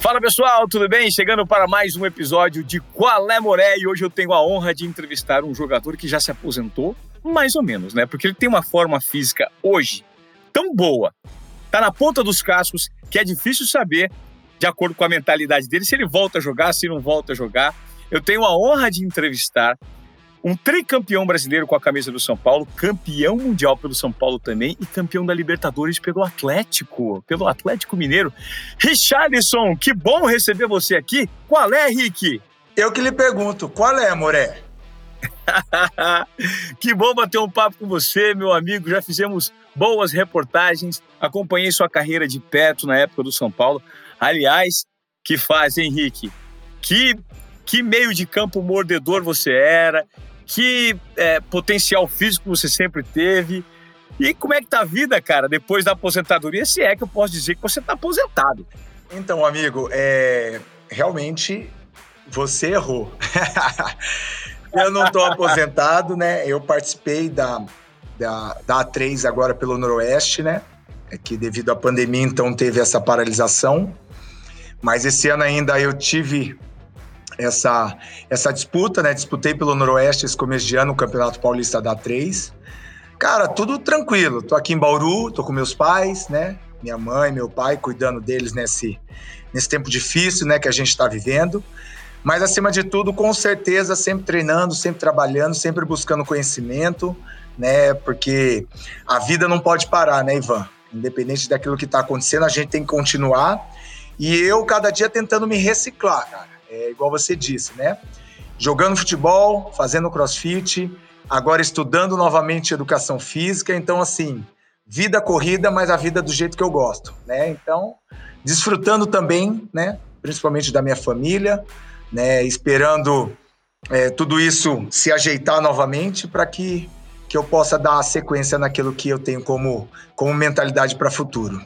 Fala pessoal, tudo bem? Chegando para mais um episódio de Qual é Moré e hoje eu tenho a honra de entrevistar um jogador que já se aposentou, mais ou menos, né? Porque ele tem uma forma física hoje tão boa, tá na ponta dos cascos, que é difícil saber, de acordo com a mentalidade dele, se ele volta a jogar, se não volta a jogar. Eu tenho a honra de entrevistar um tricampeão brasileiro com a camisa do São Paulo, campeão mundial pelo São Paulo também e campeão da Libertadores pelo Atlético, pelo Atlético Mineiro. Richarlison, que bom receber você aqui. Qual é, Rick? Eu que lhe pergunto, qual é, Moré? que bom bater um papo com você, meu amigo. Já fizemos boas reportagens, acompanhei sua carreira de perto na época do São Paulo. Aliás, que faz, Henrique? Que, que meio de campo mordedor você era, que é, potencial físico você sempre teve. E como é que tá a vida, cara, depois da aposentadoria? Se é que eu posso dizer que você tá aposentado. Então, amigo, é... realmente você errou. eu não tô aposentado, né? Eu participei da, da, da A3 agora pelo Noroeste, né? É que devido à pandemia, então, teve essa paralisação. Mas esse ano ainda eu tive essa, essa disputa, né? Disputei pelo Noroeste esse começo de ano, o Campeonato Paulista da 3. Cara, tudo tranquilo. Tô aqui em Bauru, tô com meus pais, né? Minha mãe, meu pai, cuidando deles nesse, nesse tempo difícil, né, que a gente está vivendo. Mas acima de tudo, com certeza, sempre treinando, sempre trabalhando, sempre buscando conhecimento, né? Porque a vida não pode parar, né, Ivan? Independente daquilo que está acontecendo, a gente tem que continuar. E eu, cada dia, tentando me reciclar, cara é igual você disse, né? Jogando futebol, fazendo crossfit, agora estudando novamente educação física. Então, assim, vida corrida, mas a vida do jeito que eu gosto, né? Então, desfrutando também, né? Principalmente da minha família, né? Esperando é, tudo isso se ajeitar novamente para que, que eu possa dar sequência naquilo que eu tenho como, como mentalidade para futuro.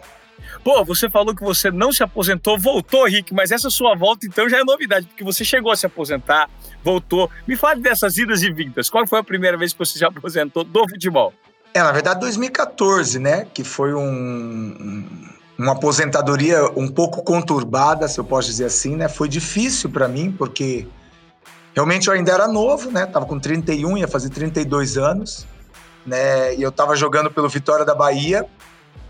Pô, você falou que você não se aposentou, voltou, Rick, mas essa sua volta então já é novidade, porque você chegou a se aposentar, voltou. Me fale dessas idas e vindas. Qual foi a primeira vez que você se aposentou do futebol? É, na verdade, 2014, né? Que foi um, uma aposentadoria um pouco conturbada, se eu posso dizer assim, né? Foi difícil para mim, porque realmente eu ainda era novo, né? Tava com 31, ia fazer 32 anos, né? E eu tava jogando pelo Vitória da Bahia.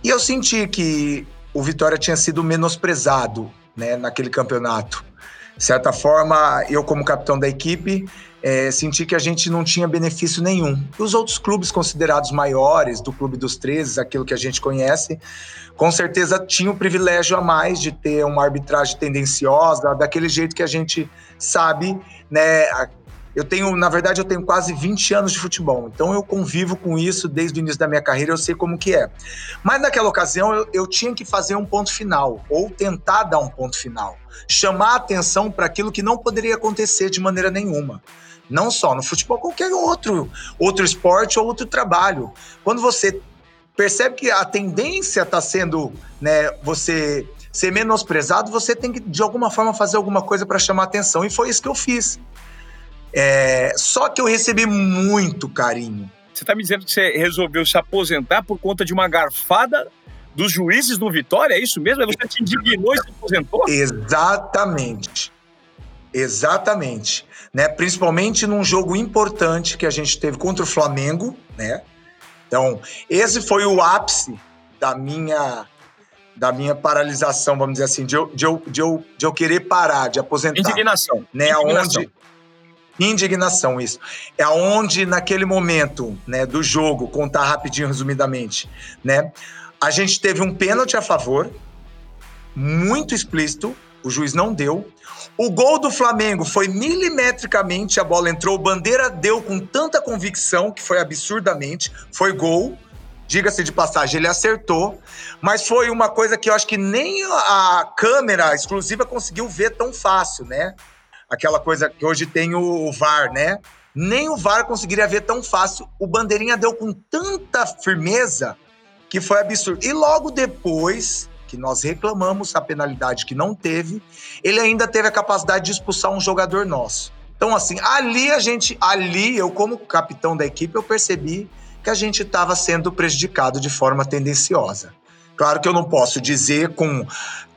E eu senti que o Vitória tinha sido menosprezado né, naquele campeonato. De certa forma, eu, como capitão da equipe, é, senti que a gente não tinha benefício nenhum. Os outros clubes considerados maiores, do Clube dos 13, aquilo que a gente conhece, com certeza tinham o privilégio a mais de ter uma arbitragem tendenciosa, daquele jeito que a gente sabe, né? Eu tenho, na verdade, eu tenho quase 20 anos de futebol, então eu convivo com isso desde o início da minha carreira, eu sei como que é. Mas naquela ocasião eu, eu tinha que fazer um ponto final, ou tentar dar um ponto final. Chamar atenção para aquilo que não poderia acontecer de maneira nenhuma. Não só no futebol, qualquer outro, outro esporte ou outro trabalho. Quando você percebe que a tendência está sendo, né, você ser menosprezado, você tem que de alguma forma fazer alguma coisa para chamar atenção. E foi isso que eu fiz. É, só que eu recebi muito carinho. Você está me dizendo que você resolveu se aposentar por conta de uma garfada dos juízes no Vitória? É isso mesmo? Você te indignou e se aposentou? Exatamente. Exatamente. Né? Principalmente num jogo importante que a gente teve contra o Flamengo, né? Então, esse foi o ápice da minha da minha paralisação, vamos dizer assim, de eu, de eu, de eu, de eu querer parar, de aposentar. Indignação. Né? Indignação. Onde, Indignação, isso. É onde, naquele momento né, do jogo, contar rapidinho, resumidamente, né? A gente teve um pênalti a favor, muito explícito, o juiz não deu. O gol do Flamengo foi milimetricamente, a bola entrou, Bandeira deu com tanta convicção, que foi absurdamente, foi gol. Diga-se de passagem, ele acertou, mas foi uma coisa que eu acho que nem a câmera exclusiva conseguiu ver tão fácil, né? Aquela coisa que hoje tem o VAR, né? Nem o VAR conseguiria ver tão fácil. O Bandeirinha deu com tanta firmeza que foi absurdo. E logo depois que nós reclamamos a penalidade que não teve, ele ainda teve a capacidade de expulsar um jogador nosso. Então, assim, ali a gente, ali eu como capitão da equipe, eu percebi que a gente estava sendo prejudicado de forma tendenciosa. Claro que eu não posso dizer com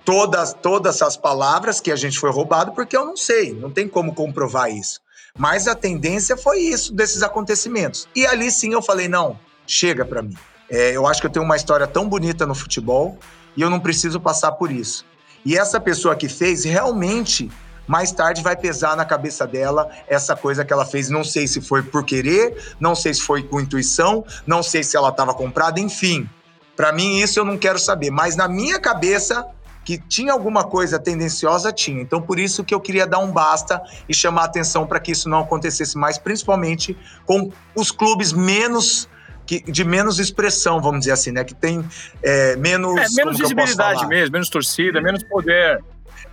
todas, todas as palavras que a gente foi roubado, porque eu não sei, não tem como comprovar isso. Mas a tendência foi isso, desses acontecimentos. E ali sim eu falei: não, chega para mim. É, eu acho que eu tenho uma história tão bonita no futebol e eu não preciso passar por isso. E essa pessoa que fez realmente mais tarde vai pesar na cabeça dela essa coisa que ela fez. Não sei se foi por querer, não sei se foi com intuição, não sei se ela estava comprada, enfim. Para mim, isso eu não quero saber. Mas na minha cabeça, que tinha alguma coisa tendenciosa, tinha. Então, por isso que eu queria dar um basta e chamar atenção para que isso não acontecesse mais, principalmente com os clubes menos. Que, de menos expressão, vamos dizer assim, né? Que tem é, menos. É, menos visibilidade mesmo, menos torcida, menos poder.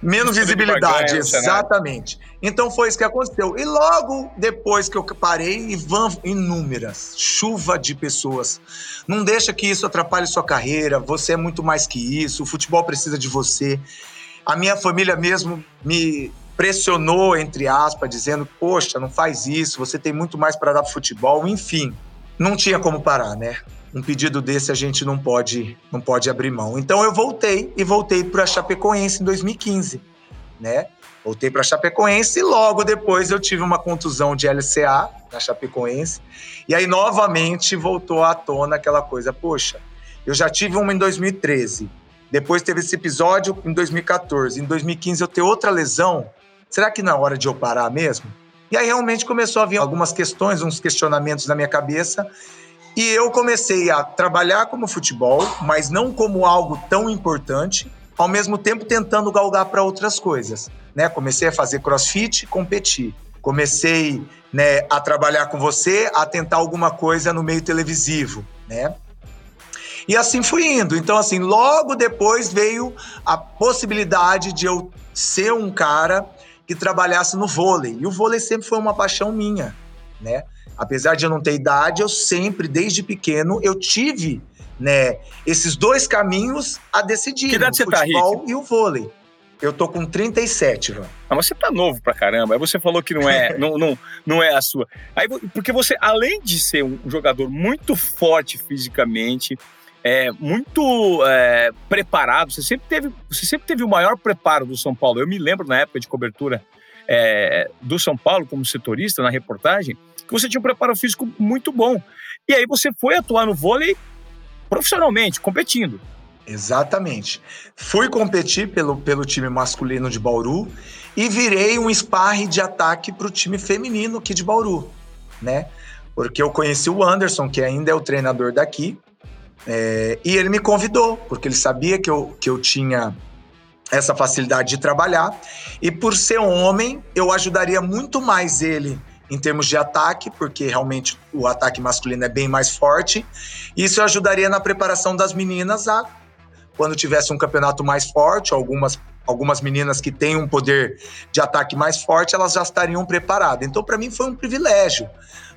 Menos visibilidade, exatamente. Então foi isso que aconteceu. E logo depois que eu parei, e vão inúmeras, chuva de pessoas. Não deixa que isso atrapalhe sua carreira, você é muito mais que isso, o futebol precisa de você. A minha família mesmo me pressionou, entre aspas, dizendo: Poxa, não faz isso, você tem muito mais para dar pro futebol, enfim. Não tinha como parar, né? Um pedido desse a gente não pode não pode abrir mão. Então eu voltei e voltei para a Chapecoense em 2015, né? Voltei para a Chapecoense e logo depois eu tive uma contusão de LCA na Chapecoense. E aí novamente voltou à tona aquela coisa, poxa, eu já tive uma em 2013. Depois teve esse episódio em 2014. Em 2015 eu tenho outra lesão. Será que não é hora de eu parar mesmo? E aí realmente começou a vir algumas questões, uns questionamentos na minha cabeça. E eu comecei a trabalhar como futebol, mas não como algo tão importante, ao mesmo tempo tentando galgar para outras coisas. Né? Comecei a fazer crossfit, competir. Comecei né, a trabalhar com você, a tentar alguma coisa no meio televisivo, né? E assim fui indo. Então, assim, logo depois veio a possibilidade de eu ser um cara que trabalhasse no vôlei. E o vôlei sempre foi uma paixão minha, né? Apesar de eu não ter idade, eu sempre, desde pequeno, eu tive né, esses dois caminhos a decidir. Que idade o você tá, futebol e o vôlei. Eu tô com 37, Ivan. Ah, mas você tá novo pra caramba. Aí você falou que não é, não, não, não é a sua. Aí, porque você, além de ser um jogador muito forte fisicamente, é, muito é, preparado, você sempre, teve, você sempre teve o maior preparo do São Paulo. Eu me lembro na época de cobertura é, do São Paulo como setorista na reportagem, que você tinha um preparo físico muito bom. E aí você foi atuar no vôlei profissionalmente, competindo. Exatamente. Fui competir pelo, pelo time masculino de Bauru e virei um sparring de ataque para o time feminino aqui de Bauru, né? Porque eu conheci o Anderson, que ainda é o treinador daqui, é, e ele me convidou, porque ele sabia que eu, que eu tinha essa facilidade de trabalhar, e por ser um homem, eu ajudaria muito mais ele em termos de ataque, porque realmente o ataque masculino é bem mais forte. Isso ajudaria na preparação das meninas a, quando tivesse um campeonato mais forte, algumas algumas meninas que têm um poder de ataque mais forte, elas já estariam preparadas. Então, para mim, foi um privilégio,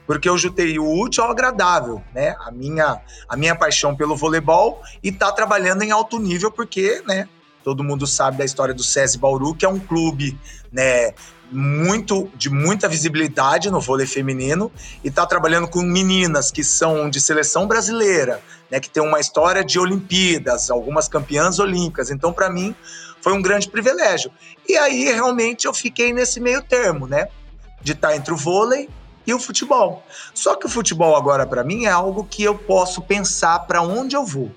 porque eu jutei o útil ao agradável, né? A minha, a minha paixão pelo voleibol e tá trabalhando em alto nível, porque, né? Todo mundo sabe da história do SESI Bauru, que é um clube, né? muito de muita visibilidade no vôlei feminino e está trabalhando com meninas que são de seleção brasileira, né, que tem uma história de Olimpíadas, algumas campeãs olímpicas. Então, para mim, foi um grande privilégio. E aí, realmente, eu fiquei nesse meio termo, né, de estar tá entre o vôlei e o futebol. Só que o futebol agora, para mim, é algo que eu posso pensar para onde eu vou.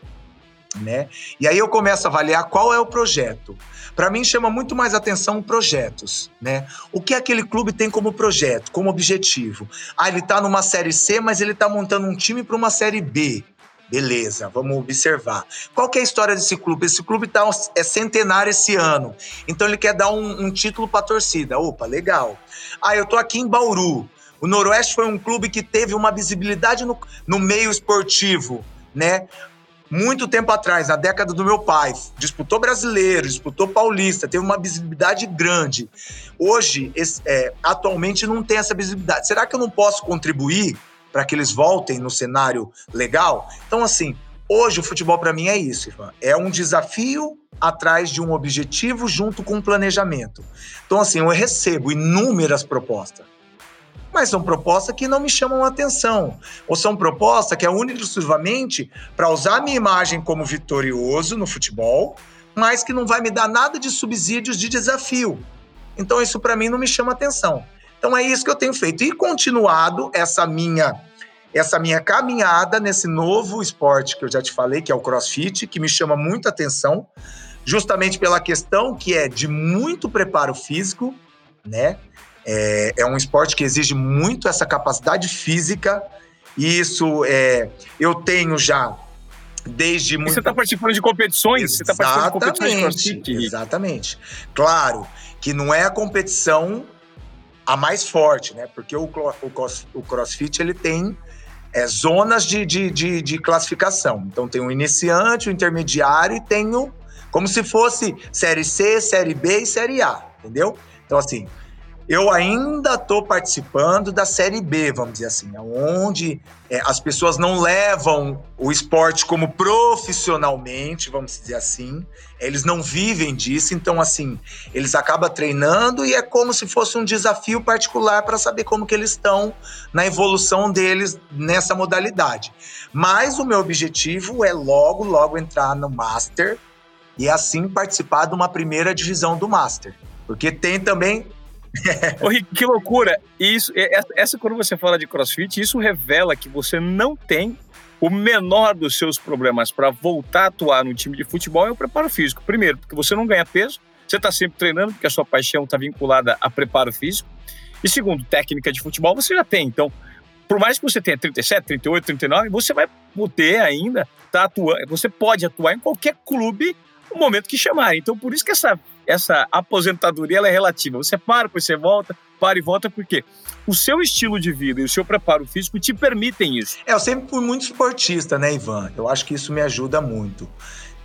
Né? E aí eu começo a avaliar qual é o projeto. Para mim chama muito mais atenção projetos, né? O que aquele clube tem como projeto, como objetivo? Ah, ele está numa série C, mas ele está montando um time para uma série B. Beleza, vamos observar. Qual é a história desse clube? Esse clube tá, é centenário esse ano, então ele quer dar um, um título para a torcida. Opa, legal. Ah, eu tô aqui em Bauru. O Noroeste foi um clube que teve uma visibilidade no, no meio esportivo, né? Muito tempo atrás, na década do meu pai, disputou brasileiro, disputou paulista, teve uma visibilidade grande. Hoje, é, atualmente, não tem essa visibilidade. Será que eu não posso contribuir para que eles voltem no cenário legal? Então, assim, hoje o futebol para mim é isso, Ivan. É um desafio atrás de um objetivo junto com um planejamento. Então, assim, eu recebo inúmeras propostas mas são propostas que não me chamam atenção. Ou são propostas que é única e exclusivamente para usar a minha imagem como vitorioso no futebol, mas que não vai me dar nada de subsídios de desafio. Então isso para mim não me chama atenção. Então é isso que eu tenho feito e continuado essa minha essa minha caminhada nesse novo esporte que eu já te falei, que é o CrossFit, que me chama muita atenção, justamente pela questão que é de muito preparo físico, né? É, é um esporte que exige muito essa capacidade física. E isso é, eu tenho já desde muito. Você está participando de competições? Você está participando de competições de crossfit? Exatamente. Claro que não é a competição a mais forte, né? Porque o, o, o crossfit ele tem é, zonas de, de, de, de, classificação. Então tem o iniciante, o intermediário e tem o. Como se fosse série C, série B e série A, entendeu? Então, assim, eu ainda estou participando da Série B, vamos dizer assim, onde é, as pessoas não levam o esporte como profissionalmente, vamos dizer assim, eles não vivem disso, então assim, eles acabam treinando e é como se fosse um desafio particular para saber como que eles estão na evolução deles nessa modalidade. Mas o meu objetivo é logo, logo entrar no Master e assim participar de uma primeira divisão do Master. Porque tem também Ô, Rick, que loucura! Isso, essa, quando você fala de crossfit, isso revela que você não tem o menor dos seus problemas para voltar a atuar no time de futebol é o preparo físico. Primeiro, porque você não ganha peso, você está sempre treinando, porque a sua paixão está vinculada a preparo físico. E segundo, técnica de futebol você já tem. Então, por mais que você tenha 37, 38, 39, você vai poder ainda estar tá atuando. Você pode atuar em qualquer clube no momento que chamar. Então, por isso que essa essa aposentadoria ela é relativa. Você para, depois você volta, para e volta, porque o seu estilo de vida e o seu preparo físico te permitem isso. É, eu sempre fui muito esportista, né, Ivan? Eu acho que isso me ajuda muito.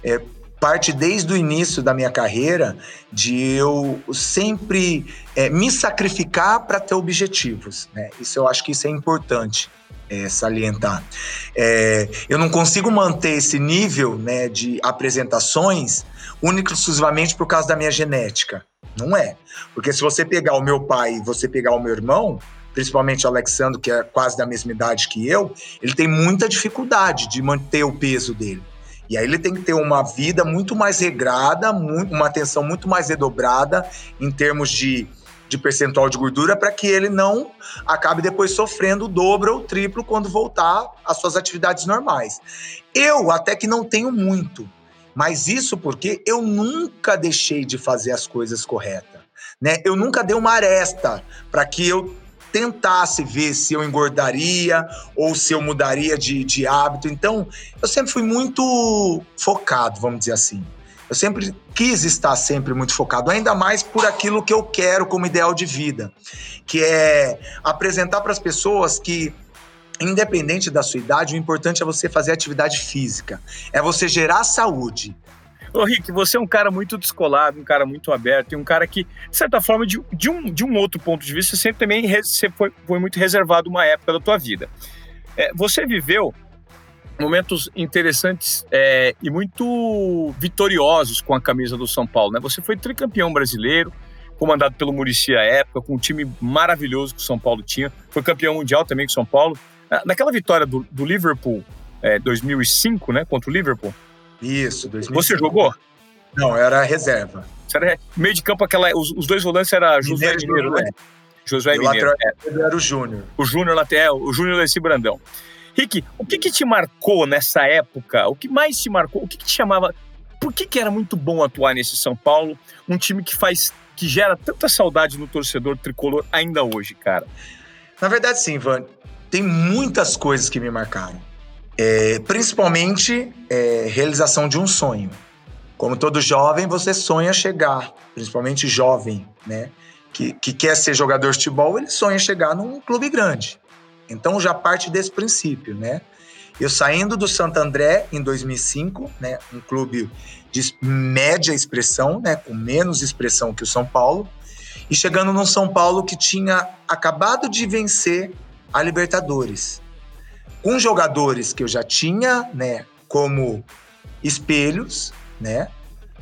É, parte desde o início da minha carreira de eu sempre é, me sacrificar para ter objetivos. Né? Isso eu acho que isso é importante. É, salientar. É, eu não consigo manter esse nível né, de apresentações única e exclusivamente por causa da minha genética. Não é. Porque se você pegar o meu pai e você pegar o meu irmão, principalmente o Alexandre, que é quase da mesma idade que eu, ele tem muita dificuldade de manter o peso dele. E aí ele tem que ter uma vida muito mais regrada, uma atenção muito mais redobrada em termos de, de percentual de gordura para que ele não acabe depois sofrendo o dobro ou o triplo quando voltar às suas atividades normais. Eu até que não tenho muito, mas isso porque eu nunca deixei de fazer as coisas corretas. Né? Eu nunca dei uma aresta para que eu tentasse ver se eu engordaria ou se eu mudaria de, de hábito. Então, eu sempre fui muito focado, vamos dizer assim. Eu sempre quis estar sempre muito focado, ainda mais por aquilo que eu quero como ideal de vida, que é apresentar para as pessoas que independente da sua idade, o importante é você fazer atividade física, é você gerar saúde. Ô Rick, você é um cara muito descolado, um cara muito aberto, e um cara que, de certa forma, de, de, um, de um outro ponto de vista, sempre também você foi, foi muito reservado uma época da tua vida. É, você viveu momentos interessantes é, e muito vitoriosos com a camisa do São Paulo, né? Você foi tricampeão brasileiro, comandado pelo Murici à época, com um time maravilhoso que o São Paulo tinha. Foi campeão mundial também com o São Paulo. Naquela vitória do, do Liverpool, é, 2005, né, contra o Liverpool. Isso, 2005. Você jogou? Não, era reserva. Era meio de campo, aquela, os, os dois volantes era José Mineiro, Mineiro né? Josué Mineiro. É. era o Júnior. O Júnior lateral, o Júnior Leci Brandão. Rick, o que, que te marcou nessa época? O que mais te marcou? O que, que te chamava? Por que, que era muito bom atuar nesse São Paulo? Um time que faz, que gera tanta saudade no torcedor tricolor ainda hoje, cara. Na verdade, sim, Van tem muitas coisas que me marcaram. É, principalmente é, realização de um sonho. Como todo jovem, você sonha chegar, principalmente jovem, né? Que, que quer ser jogador de futebol, ele sonha chegar num clube grande. Então já parte desse princípio, né? Eu saindo do Santo André em 2005, né, um clube de média expressão, né, com menos expressão que o São Paulo, e chegando num São Paulo que tinha acabado de vencer a Libertadores. Com jogadores que eu já tinha, né, como espelhos, né,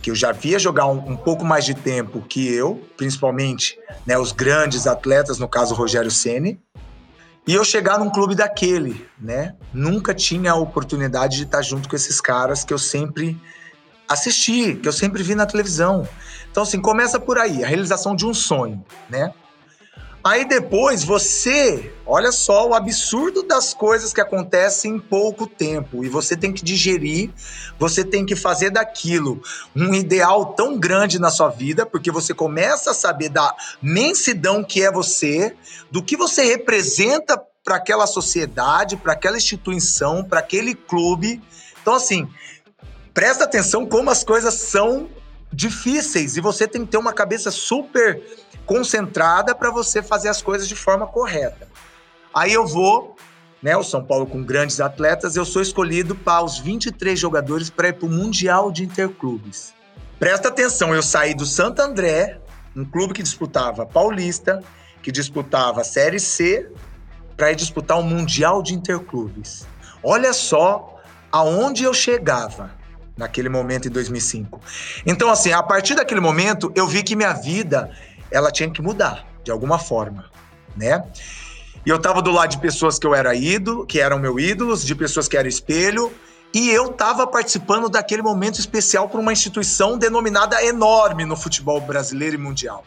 que eu já via jogar um, um, pouco mais de tempo que eu, principalmente, né, os grandes atletas, no caso Rogério Ceni, e eu chegar num clube daquele, né? Nunca tinha a oportunidade de estar junto com esses caras que eu sempre assisti, que eu sempre vi na televisão. Então, assim, começa por aí, a realização de um sonho, né? Aí depois você, olha só o absurdo das coisas que acontecem em pouco tempo e você tem que digerir, você tem que fazer daquilo um ideal tão grande na sua vida, porque você começa a saber da mensidão que é você, do que você representa para aquela sociedade, para aquela instituição, para aquele clube. Então assim, presta atenção como as coisas são difíceis e você tem que ter uma cabeça super concentrada para você fazer as coisas de forma correta. Aí eu vou, né, o São Paulo com grandes atletas, eu sou escolhido para os 23 jogadores para ir para o Mundial de Interclubes. Presta atenção, eu saí do Santo André, um clube que disputava Paulista, que disputava Série C, para ir disputar o Mundial de Interclubes. Olha só aonde eu chegava naquele momento em 2005. Então, assim, a partir daquele momento, eu vi que minha vida ela tinha que mudar de alguma forma, né? E eu tava do lado de pessoas que eu era ídolo, que eram meu ídolos, de pessoas que eram espelho, e eu tava participando daquele momento especial para uma instituição denominada enorme no futebol brasileiro e mundial.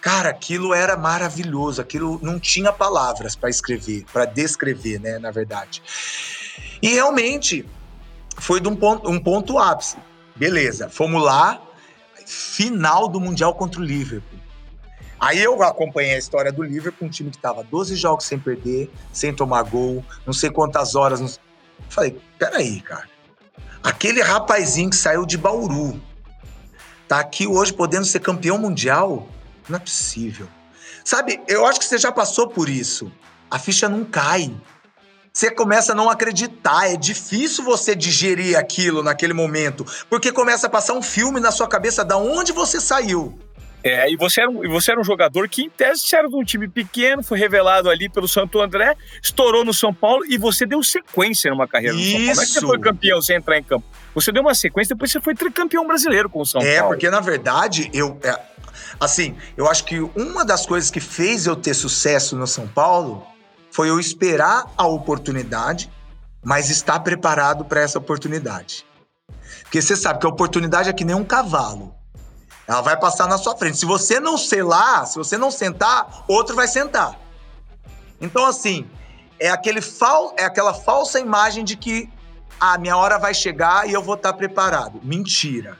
Cara, aquilo era maravilhoso, aquilo não tinha palavras para escrever, para descrever, né, na verdade. E realmente foi de um ponto, um ponto ápice. Beleza, fomos lá, final do Mundial contra o Liverpool. Aí eu acompanhei a história do Liverpool, um time que estava 12 jogos sem perder, sem tomar gol, não sei quantas horas. Não... Falei, peraí, cara. Aquele rapazinho que saiu de Bauru tá aqui hoje podendo ser campeão mundial? Não é possível. Sabe, eu acho que você já passou por isso. A ficha não cai. Você começa a não acreditar. É difícil você digerir aquilo naquele momento, porque começa a passar um filme na sua cabeça da onde você saiu. É, e você, era um, você era um jogador que, em tese, era de um time pequeno, foi revelado ali pelo Santo André, estourou no São Paulo e você deu sequência numa carreira Isso. no São Paulo. Não é que você foi campeão sem entrar em campo. Você deu uma sequência, depois você foi tricampeão brasileiro com o São é, Paulo. É, porque na verdade, eu. É, assim, eu acho que uma das coisas que fez eu ter sucesso no São Paulo foi eu esperar a oportunidade, mas estar preparado para essa oportunidade. Porque você sabe que a oportunidade é que nem um cavalo. Ela vai passar na sua frente. Se você não selar, se você não sentar, outro vai sentar. Então, assim, é, aquele fal, é aquela falsa imagem de que a ah, minha hora vai chegar e eu vou estar preparado. Mentira.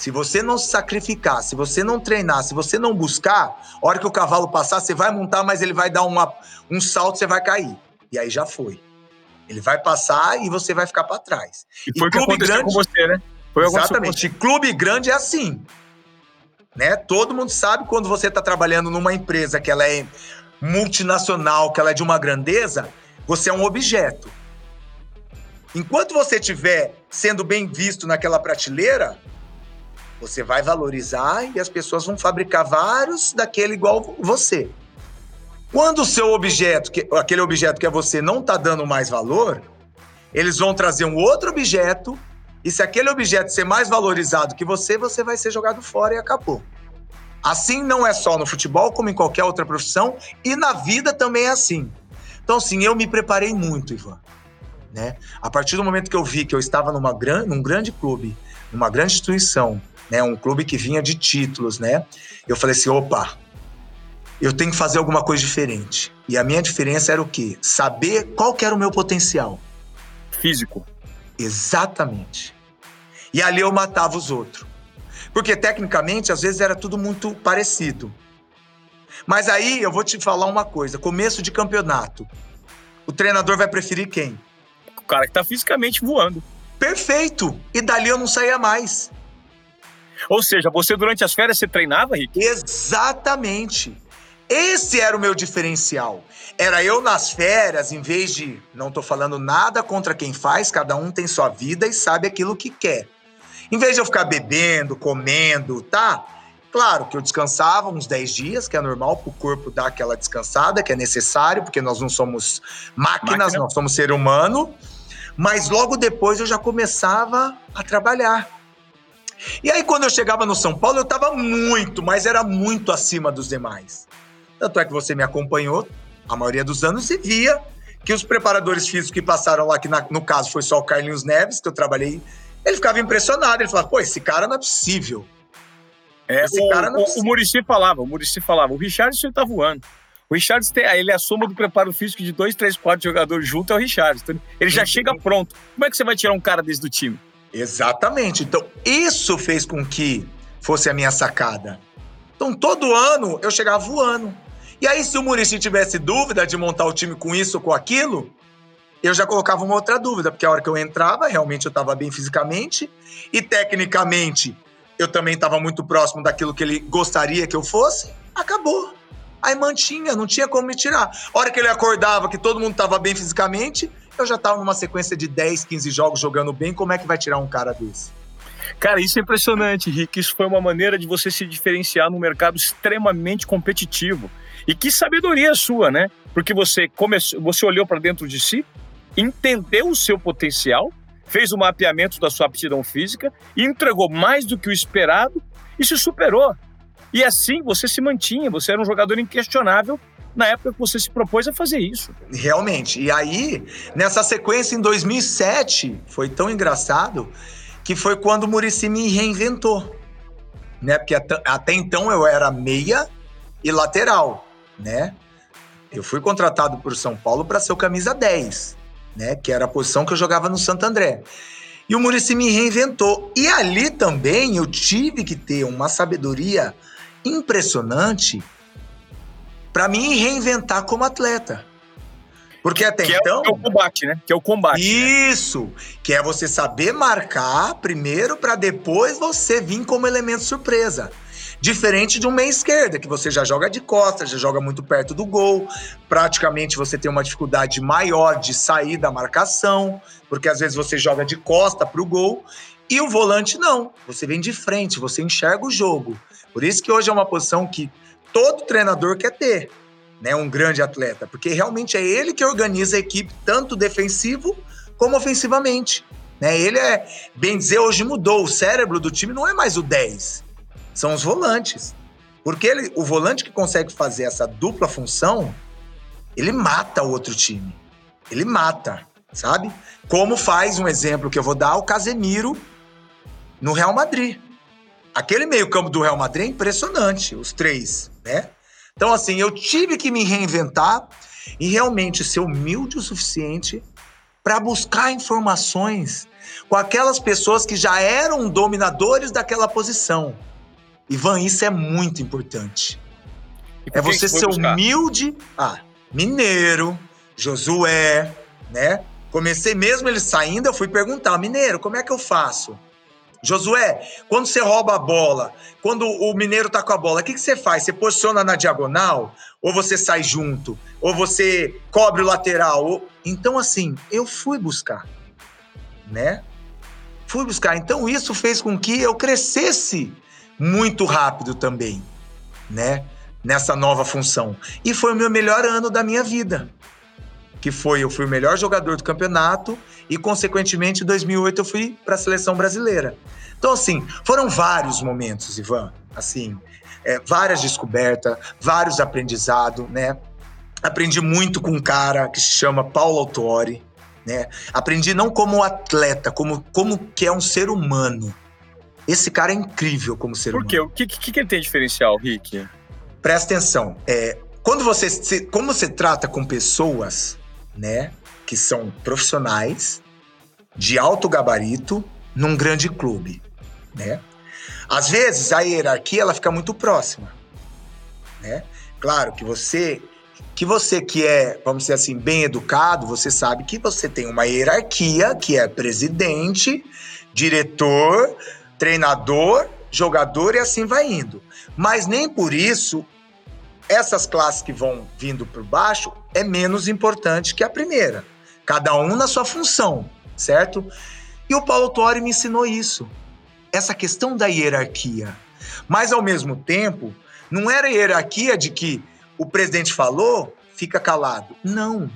Se você não se sacrificar, se você não treinar, se você não buscar, a hora que o cavalo passar, você vai montar, mas ele vai dar uma, um salto, você vai cair. E aí já foi. Ele vai passar e você vai ficar para trás. E foi o que aconteceu grande, com você, né? Foi Exatamente. Clube grande é assim. Né? Todo mundo sabe quando você está trabalhando numa empresa que ela é multinacional, que ela é de uma grandeza, você é um objeto. Enquanto você estiver sendo bem visto naquela prateleira, você vai valorizar e as pessoas vão fabricar vários daquele igual você. Quando o seu objeto, aquele objeto que é você, não está dando mais valor, eles vão trazer um outro objeto e se aquele objeto ser mais valorizado que você, você vai ser jogado fora e acabou. Assim não é só no futebol, como em qualquer outra profissão, e na vida também é assim. Então, sim, eu me preparei muito, Ivan. Né? A partir do momento que eu vi que eu estava numa gran, num grande clube, numa grande instituição, né? um clube que vinha de títulos, né? eu falei assim: opa, eu tenho que fazer alguma coisa diferente. E a minha diferença era o quê? Saber qual era o meu potencial. Físico. Exatamente. E ali eu matava os outros. Porque tecnicamente, às vezes era tudo muito parecido. Mas aí eu vou te falar uma coisa: começo de campeonato. O treinador vai preferir quem? O cara que tá fisicamente voando. Perfeito! E dali eu não saía mais. Ou seja, você durante as férias você treinava, Rick? Exatamente. Esse era o meu diferencial. Era eu nas férias, em vez de. Não tô falando nada contra quem faz, cada um tem sua vida e sabe aquilo que quer. Em vez de eu ficar bebendo, comendo, tá? Claro que eu descansava uns 10 dias, que é normal para o corpo dar aquela descansada, que é necessário, porque nós não somos máquinas, Máquina. nós somos ser humano. Mas logo depois eu já começava a trabalhar. E aí, quando eu chegava no São Paulo, eu estava muito, mas era muito acima dos demais. Tanto é que você me acompanhou a maioria dos anos, e via que os preparadores físicos que passaram lá, que na, no caso foi só o Carlinhos Neves, que eu trabalhei, ele ficava impressionado. Ele falava, pô, esse cara não é possível. É, esse o, cara não é possível. o Murici falava, o Murici falava, o Richardson tá voando. O Richardson tem, ele é a soma do preparo físico de dois, três, quatro jogadores junto é o Richardson. Ele já chega pronto. Como é que você vai tirar um cara desse do time? Exatamente. Então, isso fez com que fosse a minha sacada. Então, todo ano eu chegava voando. E aí, se o Murici tivesse dúvida de montar o time com isso ou com aquilo, eu já colocava uma outra dúvida, porque a hora que eu entrava, realmente eu estava bem fisicamente e tecnicamente eu também estava muito próximo daquilo que ele gostaria que eu fosse. Acabou. Aí mantinha, não tinha como me tirar. A hora que ele acordava, que todo mundo estava bem fisicamente, eu já estava numa sequência de 10, 15 jogos jogando bem. Como é que vai tirar um cara desse? Cara, isso é impressionante, Rick. Isso foi uma maneira de você se diferenciar num mercado extremamente competitivo. E que sabedoria sua, né? Porque você começou, você olhou para dentro de si, entendeu o seu potencial, fez o mapeamento da sua aptidão física, entregou mais do que o esperado e se superou. E assim você se mantinha, você era um jogador inquestionável na época que você se propôs a fazer isso. Realmente. E aí, nessa sequência em 2007, foi tão engraçado que foi quando o Murici me reinventou. Né? Porque até, então eu era meia e lateral, né? Eu fui contratado por São Paulo para ser o camisa 10, né? Que era a posição que eu jogava no Santo André. E o Murici me reinventou. E ali também eu tive que ter uma sabedoria impressionante para mim reinventar como atleta. Porque até que então. É o, que é o combate, né? Que é o combate. Né? Isso! Né? Que é você saber marcar primeiro para depois você vir como elemento surpresa. Diferente de um meia esquerda, que você já joga de costas, já joga muito perto do gol. Praticamente você tem uma dificuldade maior de sair da marcação, porque às vezes você joga de costa para o gol. E o volante não. Você vem de frente, você enxerga o jogo. Por isso que hoje é uma posição que todo treinador quer ter, né? Um grande atleta, porque realmente é ele que organiza a equipe tanto defensivo como ofensivamente. Né? Ele é, bem dizer, hoje mudou. O cérebro do time não é mais o 10, são os volantes. Porque ele, o volante que consegue fazer essa dupla função, ele mata o outro time. Ele mata, sabe? Como faz um exemplo que eu vou dar o Casemiro no Real Madrid. Aquele meio-campo do Real Madrid é impressionante, os três, né? Então, assim, eu tive que me reinventar e realmente ser humilde o suficiente para buscar informações com aquelas pessoas que já eram dominadores daquela posição. Ivan, isso é muito importante. É você ser buscar? humilde. Ah, Mineiro, Josué, né? Comecei mesmo ele saindo, eu fui perguntar, Mineiro, como é que eu faço? Josué, quando você rouba a bola, quando o mineiro tá com a bola, o que, que você faz? Você posiciona na diagonal? Ou você sai junto? Ou você cobre o lateral? Ou... Então, assim, eu fui buscar, né? Fui buscar. Então, isso fez com que eu crescesse muito rápido também, né? Nessa nova função. E foi o meu melhor ano da minha vida. Que foi, eu fui o melhor jogador do campeonato e, consequentemente, em 2008 eu fui para a seleção brasileira. Então, assim, foram vários momentos, Ivan, assim, é, várias descobertas, vários aprendizados, né? Aprendi muito com um cara que se chama Paulo Autori, né? Aprendi não como atleta, como, como que é um ser humano. Esse cara é incrível como ser Por humano. Por quê? O que, que, que ele tem diferencial, Rick? Presta atenção. É, quando você, como você trata com pessoas, né? que são profissionais de alto gabarito num grande clube, né? Às vezes a hierarquia ela fica muito próxima, né? Claro que você que você que é, vamos dizer assim, bem educado, você sabe que você tem uma hierarquia que é presidente, diretor, treinador, jogador e assim vai indo. Mas nem por isso essas classes que vão vindo por baixo é menos importante que a primeira. Cada um na sua função, certo? E o Paulo Torre me ensinou isso. Essa questão da hierarquia. Mas, ao mesmo tempo, não era hierarquia de que o presidente falou, fica calado. Não.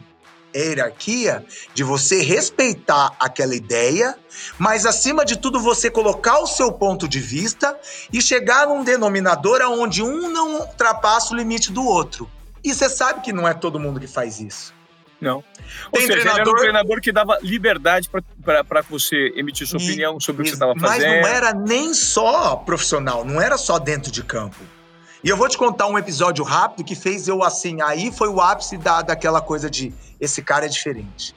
É hierarquia de você respeitar aquela ideia, mas acima de tudo você colocar o seu ponto de vista e chegar num denominador onde um não ultrapassa o limite do outro. E você sabe que não é todo mundo que faz isso. Não. Ou seja, treinador... ele era um treinador que dava liberdade para você emitir sua e, opinião sobre o que você estava fazendo. Mas não era nem só profissional, não era só dentro de campo. E eu vou te contar um episódio rápido que fez eu assim. Aí foi o ápice da, daquela coisa de esse cara é diferente.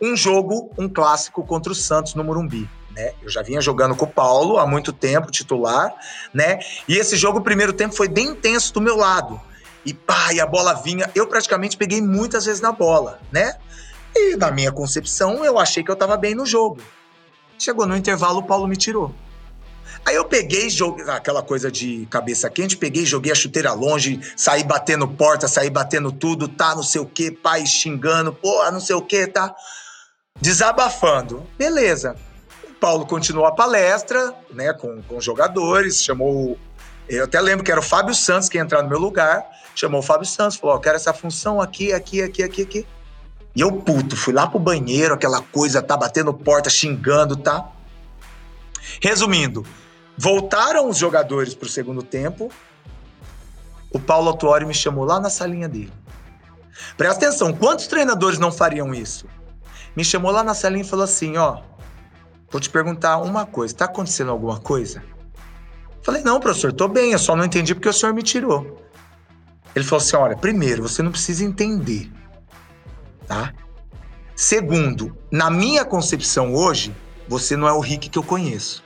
Um jogo, um clássico contra o Santos no Morumbi. Né? Eu já vinha jogando com o Paulo há muito tempo, titular, né? E esse jogo, o primeiro tempo, foi bem intenso do meu lado. E pá, e a bola vinha. Eu praticamente peguei muitas vezes na bola, né? E na minha concepção, eu achei que eu tava bem no jogo. Chegou no intervalo, o Paulo me tirou. Aí eu peguei, joguei, aquela coisa de cabeça quente, peguei, joguei a chuteira longe, saí batendo porta, saí batendo tudo, tá, não sei o que, pai xingando, porra, não sei o que, tá. Desabafando. Beleza. O Paulo continuou a palestra, né, com, com jogadores, chamou. Eu até lembro que era o Fábio Santos que ia entrar no meu lugar, chamou o Fábio Santos, falou: Ó, quero essa função aqui, aqui, aqui, aqui, aqui. E eu, puto, fui lá pro banheiro, aquela coisa, tá batendo porta, xingando, tá? Resumindo, Voltaram os jogadores para o segundo tempo. O Paulo Autuori me chamou lá na salinha dele. Presta atenção, quantos treinadores não fariam isso? Me chamou lá na salinha e falou assim: Ó, vou te perguntar uma coisa, tá acontecendo alguma coisa? Falei: Não, professor, tô bem, eu só não entendi porque o senhor me tirou. Ele falou assim: Olha, primeiro, você não precisa entender, tá? Segundo, na minha concepção hoje, você não é o Rick que eu conheço.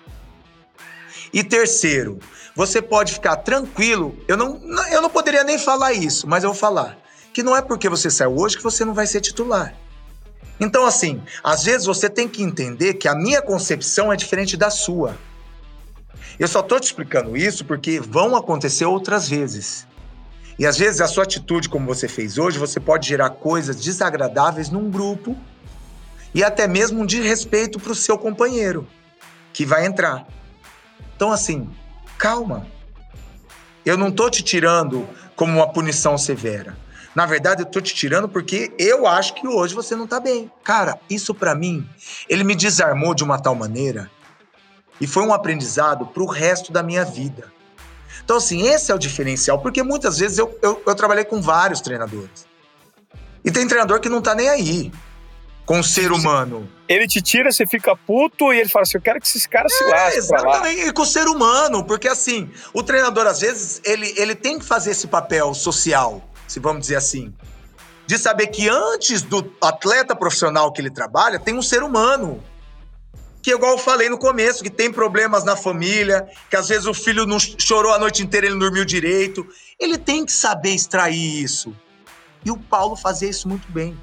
E terceiro, você pode ficar tranquilo. Eu não, eu não poderia nem falar isso, mas eu vou falar. Que não é porque você saiu hoje que você não vai ser titular. Então, assim, às vezes você tem que entender que a minha concepção é diferente da sua. Eu só estou te explicando isso porque vão acontecer outras vezes. E às vezes a sua atitude, como você fez hoje, você pode gerar coisas desagradáveis num grupo e até mesmo um desrespeito para o seu companheiro que vai entrar. Então, assim, calma. Eu não tô te tirando como uma punição severa. Na verdade, eu tô te tirando porque eu acho que hoje você não tá bem. Cara, isso para mim, ele me desarmou de uma tal maneira e foi um aprendizado pro resto da minha vida. Então, assim, esse é o diferencial, porque muitas vezes eu, eu, eu trabalhei com vários treinadores. E tem treinador que não tá nem aí com o ser humano. Ele te tira, você fica puto e ele fala assim: eu quero que esses caras é, se lasquem. Exatamente, com o ser humano, porque assim, o treinador, às vezes, ele, ele tem que fazer esse papel social, se vamos dizer assim. De saber que antes do atleta profissional que ele trabalha, tem um ser humano. Que, igual eu falei no começo, que tem problemas na família, que às vezes o filho não chorou a noite inteira, ele não dormiu direito. Ele tem que saber extrair isso. E o Paulo fazia isso muito bem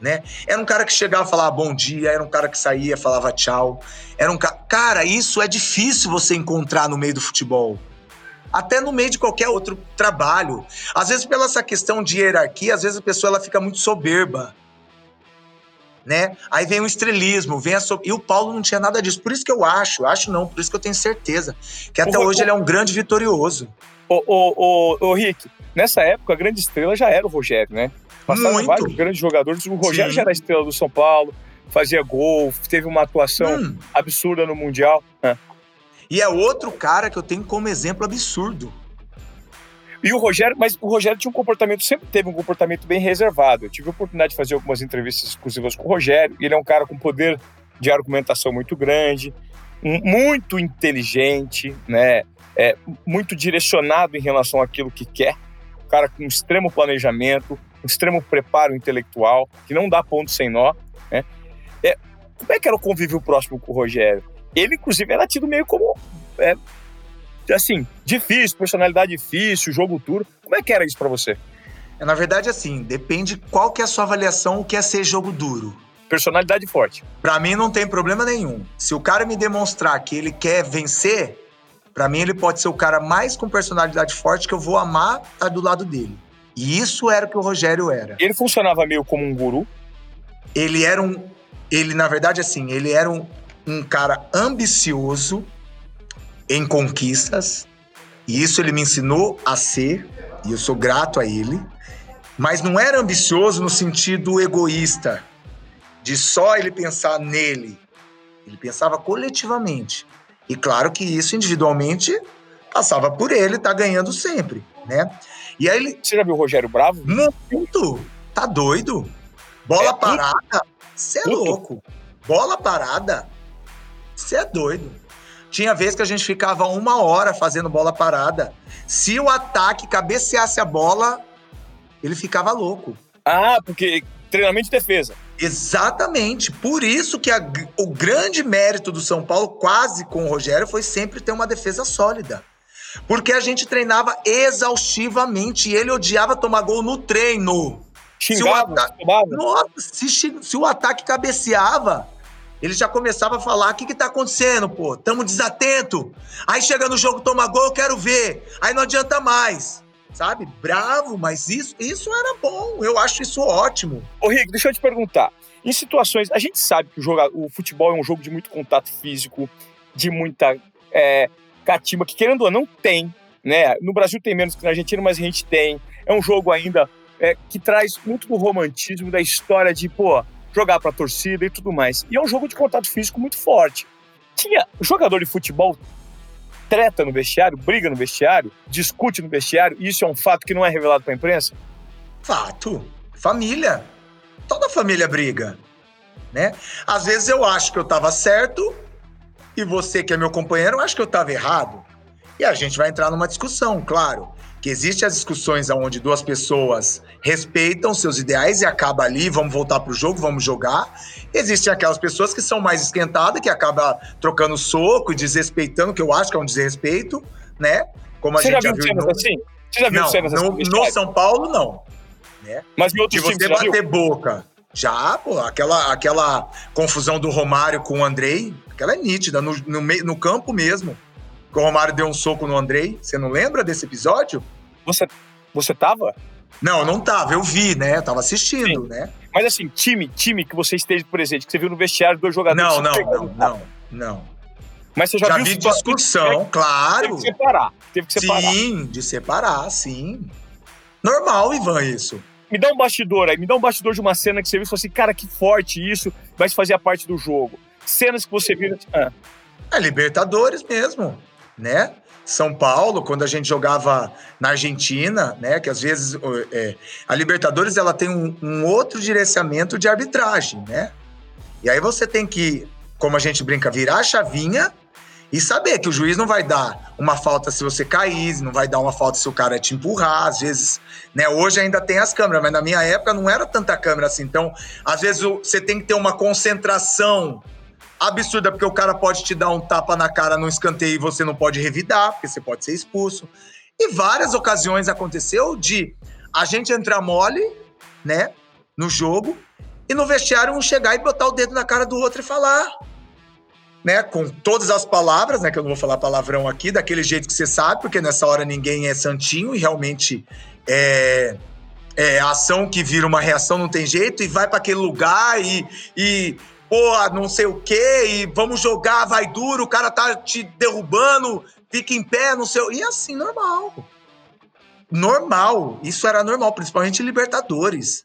né? Era um cara que chegava e falava bom dia, era um cara que saía, falava tchau. Era um ca... cara, isso é difícil você encontrar no meio do futebol. Até no meio de qualquer outro trabalho. Às vezes pela essa questão de hierarquia, às vezes a pessoa ela fica muito soberba. Né? Aí vem o estrelismo, vem a so... e o Paulo não tinha nada disso. Por isso que eu acho, acho não, por isso que eu tenho certeza que até o, hoje o... ele é um grande vitorioso. Ô, ô, ô, ô, Rick, nessa época a grande estrela já era o Rogério, né? Passaram Muito. vários grandes jogadores. O Rogério Sim. já era estrela do São Paulo, fazia gol, teve uma atuação hum. absurda no Mundial. É. E é outro cara que eu tenho como exemplo absurdo. E o Rogério, mas o Rogério tinha um comportamento, sempre teve um comportamento bem reservado. Eu tive a oportunidade de fazer algumas entrevistas exclusivas com o Rogério. Ele é um cara com poder de argumentação muito grande, muito inteligente, né? É, muito direcionado em relação àquilo que quer. Um cara com extremo planejamento, um extremo preparo intelectual, que não dá ponto sem nó. Né? É, como é que era o convívio próximo com o Rogério? Ele, inclusive, era tido meio como. É, assim, difícil, personalidade difícil, jogo duro. Como é que era isso para você? É, na verdade, assim, depende qual que é a sua avaliação, o que é ser jogo duro. Personalidade forte. Para mim não tem problema nenhum. Se o cara me demonstrar que ele quer vencer, para mim ele pode ser o cara mais com personalidade forte que eu vou amar estar do lado dele. E isso era o que o Rogério era. Ele funcionava meio como um guru? Ele era um. Ele, na verdade, assim, ele era um, um cara ambicioso em conquistas. E isso ele me ensinou a ser, e eu sou grato a ele. Mas não era ambicioso no sentido egoísta, de só ele pensar nele. Ele pensava coletivamente. E claro que isso individualmente passava por ele tá ganhando sempre, né? E aí ele. Você já viu o Rogério Bravo? Muito! Tá doido? Bola é, parada? Você é louco. Bola parada? Você é doido. Tinha vez que a gente ficava uma hora fazendo bola parada. Se o ataque cabeceasse a bola, ele ficava louco. Ah, porque treinamento de defesa. Exatamente. Por isso que a, o grande mérito do São Paulo, quase com o Rogério, foi sempre ter uma defesa sólida. Porque a gente treinava exaustivamente e ele odiava tomar gol no treino. Xingava, se ataque, Nossa, se, se, o ataque cabeceava, ele já começava a falar: o que, que tá acontecendo, pô? Tamo desatento. Aí chega no jogo, toma gol, eu quero ver. Aí não adianta mais sabe? Bravo, mas isso, isso era bom. Eu acho isso ótimo. Ô, Rick, deixa eu te perguntar. Em situações, a gente sabe que o, jogo, o futebol é um jogo de muito contato físico, de muita é, catimba, que querendo ou não tem, né? No Brasil tem menos que na Argentina, mas a gente tem. É um jogo ainda é, que traz muito do romantismo, da história de, pô, jogar pra torcida e tudo mais. E é um jogo de contato físico muito forte. Tinha jogador de futebol treta no vestiário, briga no vestiário, discute no vestiário, e isso é um fato que não é revelado para a imprensa? Fato. Família. Toda família briga, né? Às vezes eu acho que eu estava certo e você que é meu companheiro acha que eu estava errado. E a gente vai entrar numa discussão, claro que existem as discussões onde duas pessoas respeitam seus ideais e acaba ali, vamos voltar para o jogo, vamos jogar. Existem aquelas pessoas que são mais esquentadas, que acaba trocando soco e desrespeitando, que eu acho que é um desrespeito, né? Como a Você gente já viu, já viu cenas assim? Você já viu não, cenas no, assim? No São Paulo, não. Né? Mas em outros De você bater boca. Já, pô, aquela, aquela confusão do Romário com o Andrei, aquela é nítida, no, no, no campo mesmo. Que o Romário deu um soco no Andrei. Você não lembra desse episódio? Você, você tava? Não, eu não tava, eu vi, né? Eu tava assistindo, Sim. né? Mas assim, time, time que você esteja presente, que você viu no vestiário dois jogadores. Não, não, não, não, não. Mas você já, já viu vi discussão, que, claro. Teve que separar. Teve que separar. Sim, de separar, sim. Normal, Ivan, isso. Me dá um bastidor aí, me dá um bastidor de uma cena que você viu e falou assim, cara, que forte isso, vai fazer a parte do jogo. Cenas que você viu. Ah. É Libertadores mesmo, né? São Paulo, quando a gente jogava na Argentina, né? Que às vezes é, a Libertadores ela tem um, um, outro direcionamento de arbitragem, né? E aí você tem que, como a gente brinca, virar a chavinha e saber que o juiz não vai dar uma falta se você cair, não vai dar uma falta se o cara te empurrar, às vezes, né? Hoje ainda tem as câmeras, mas na minha época não era tanta câmera assim. Então, às vezes você tem que ter uma concentração absurda, porque o cara pode te dar um tapa na cara no escanteio e você não pode revidar, porque você pode ser expulso. E várias ocasiões aconteceu de a gente entrar mole, né, no jogo, e no vestiário um chegar e botar o dedo na cara do outro e falar, né, com todas as palavras, né, que eu não vou falar palavrão aqui, daquele jeito que você sabe, porque nessa hora ninguém é santinho e realmente é, é ação que vira uma reação, não tem jeito, e vai para aquele lugar e, e pô, não sei o quê, e vamos jogar, vai duro, o cara tá te derrubando, fica em pé, não sei. E assim, normal. Normal. Isso era normal, principalmente em Libertadores.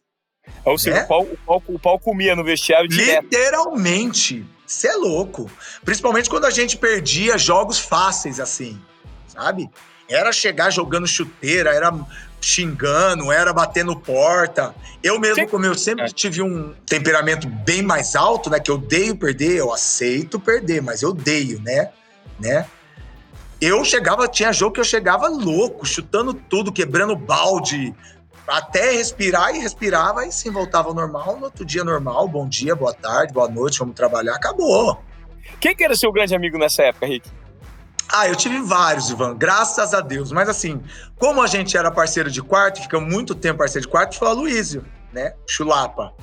Ou seja, né? o, pau, o, pau, o pau comia no vestiário direto. Literalmente. Você é louco. Principalmente quando a gente perdia jogos fáceis assim, sabe? Era chegar jogando chuteira, era xingando, era batendo porta. Eu mesmo, como eu sempre é. tive um temperamento bem mais alto, né? Que eu odeio perder, eu aceito perder, mas eu odeio, né? né? Eu chegava, tinha jogo que eu chegava louco, chutando tudo, quebrando balde, até respirar e respirava e sim voltava ao normal. No outro dia normal, bom dia, boa tarde, boa noite, vamos trabalhar, acabou. Quem que era seu grande amigo nessa época, Rick? Ah, eu tive vários, Ivan, graças a Deus. Mas assim, como a gente era parceiro de quarto, ficamos muito tempo parceiro de quarto, foi o Aloysio, né? Chulapa.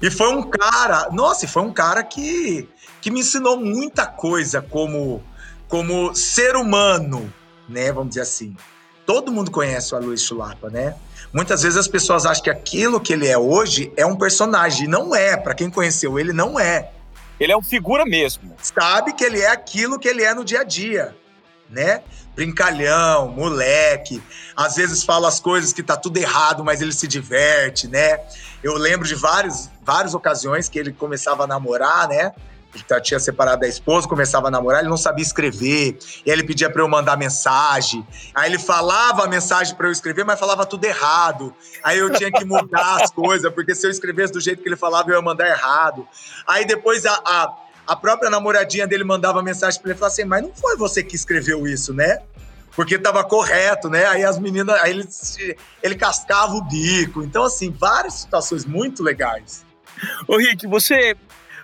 E foi um cara, nossa, foi um cara que, que me ensinou muita coisa como, como ser humano, né? Vamos dizer assim. Todo mundo conhece o Aloysio Chulapa, né? Muitas vezes as pessoas acham que aquilo que ele é hoje é um personagem. E não é. Para quem conheceu ele, não é. Ele é um figura mesmo. Sabe que ele é aquilo que ele é no dia a dia, né? Brincalhão, moleque. Às vezes fala as coisas que tá tudo errado, mas ele se diverte, né? Eu lembro de vários, várias ocasiões que ele começava a namorar, né? Ele tinha separado da esposa, começava a namorar, ele não sabia escrever, e aí ele pedia para eu mandar mensagem. Aí ele falava a mensagem para eu escrever, mas falava tudo errado. Aí eu tinha que mudar as coisas, porque se eu escrevesse do jeito que ele falava, eu ia mandar errado. Aí depois a, a, a própria namoradinha dele mandava mensagem para ele e falava assim: Mas não foi você que escreveu isso, né? Porque estava correto, né? Aí as meninas, aí ele, ele cascava o bico. Então, assim, várias situações muito legais. Ô, Rick, você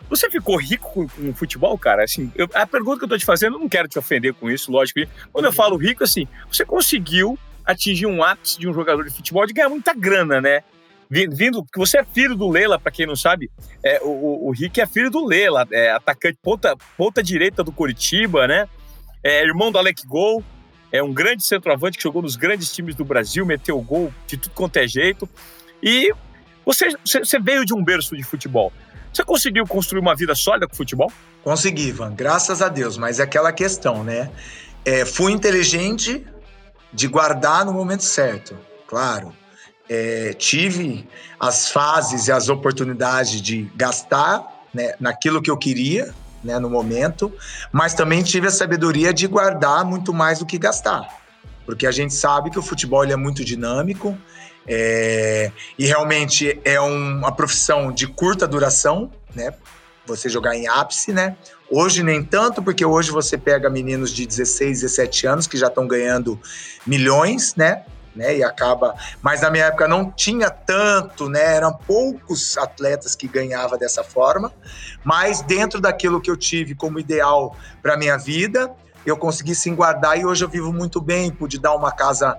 você ficou rico com, com o futebol, cara? Assim, eu, a pergunta que eu tô te fazendo, eu não quero te ofender com isso, lógico. Quando eu falo rico, assim, você conseguiu atingir um ápice de um jogador de futebol de ganhar muita grana, né? Vindo, porque você é filho do Lela, para quem não sabe, é, o, o Rick é filho do Lela, é atacante ponta, ponta direita do Curitiba, né? É irmão do Alec Gol, é um grande centroavante que jogou nos grandes times do Brasil, meteu gol de tudo quanto é jeito. E você, você veio de um berço de futebol. Você conseguiu construir uma vida sólida com futebol? Consegui, Ivan, graças a Deus. Mas é aquela questão, né? É, fui inteligente de guardar no momento certo, claro. É, tive as fases e as oportunidades de gastar né, naquilo que eu queria, né, no momento, mas também tive a sabedoria de guardar muito mais do que gastar, porque a gente sabe que o futebol é muito dinâmico é, e realmente é um, uma profissão de curta duração, né? Você jogar em ápice, né? Hoje nem tanto, porque hoje você pega meninos de 16, 17 anos que já estão ganhando milhões, né? Né, e acaba. Mas na minha época não tinha tanto, né? Eram poucos atletas que ganhava dessa forma. Mas dentro daquilo que eu tive como ideal para minha vida, eu consegui sim guardar e hoje eu vivo muito bem. Pude dar uma casa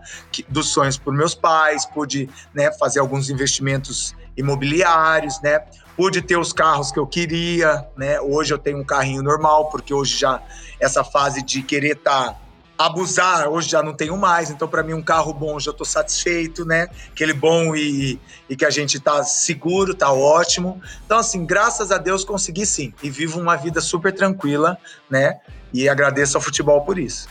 dos sonhos para meus pais, pude né, fazer alguns investimentos imobiliários, né? Pude ter os carros que eu queria, né? Hoje eu tenho um carrinho normal, porque hoje já essa fase de querer estar tá abusar, hoje já não tenho mais, então para mim um carro bom já estou satisfeito, né? Aquele bom e, e que a gente está seguro, tá ótimo. Então assim, graças a Deus consegui sim e vivo uma vida super tranquila, né? E agradeço ao futebol por isso.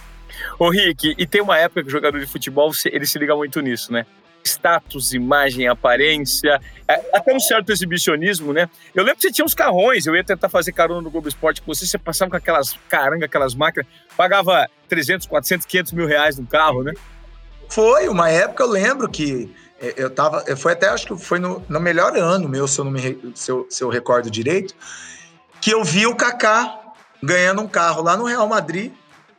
Ô Rick, e tem uma época que o jogador de futebol ele se liga muito nisso, né? Status, imagem, aparência, é, até um certo exibicionismo, né? Eu lembro que você tinha uns carrões, eu ia tentar fazer carona no Globo Esporte com você, você passava com aquelas caranga, aquelas máquinas, pagava 300, 400, 500 mil reais no carro, né? Foi, uma época eu lembro que é, eu tava, foi até, acho que foi no, no melhor ano meu, se eu, não me, se eu, se eu recordo direito, que eu vi o Kaká ganhando um carro lá no Real Madrid,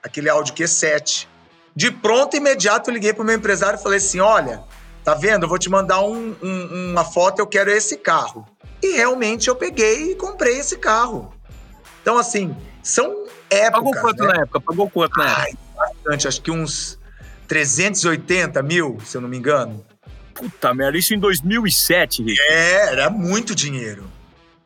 aquele Audi Q7. De pronto, imediato, eu liguei para o meu empresário e falei assim: olha, Tá vendo? Eu vou te mandar um, um, uma foto, eu quero esse carro. E realmente eu peguei e comprei esse carro. Então, assim, são épocas. Pagou quanto né? na época? Pagou quanto na Ai, época? Bastante, acho que uns 380 mil, se eu não me engano. Puta merda, isso em 2007, Rick. É, era muito dinheiro.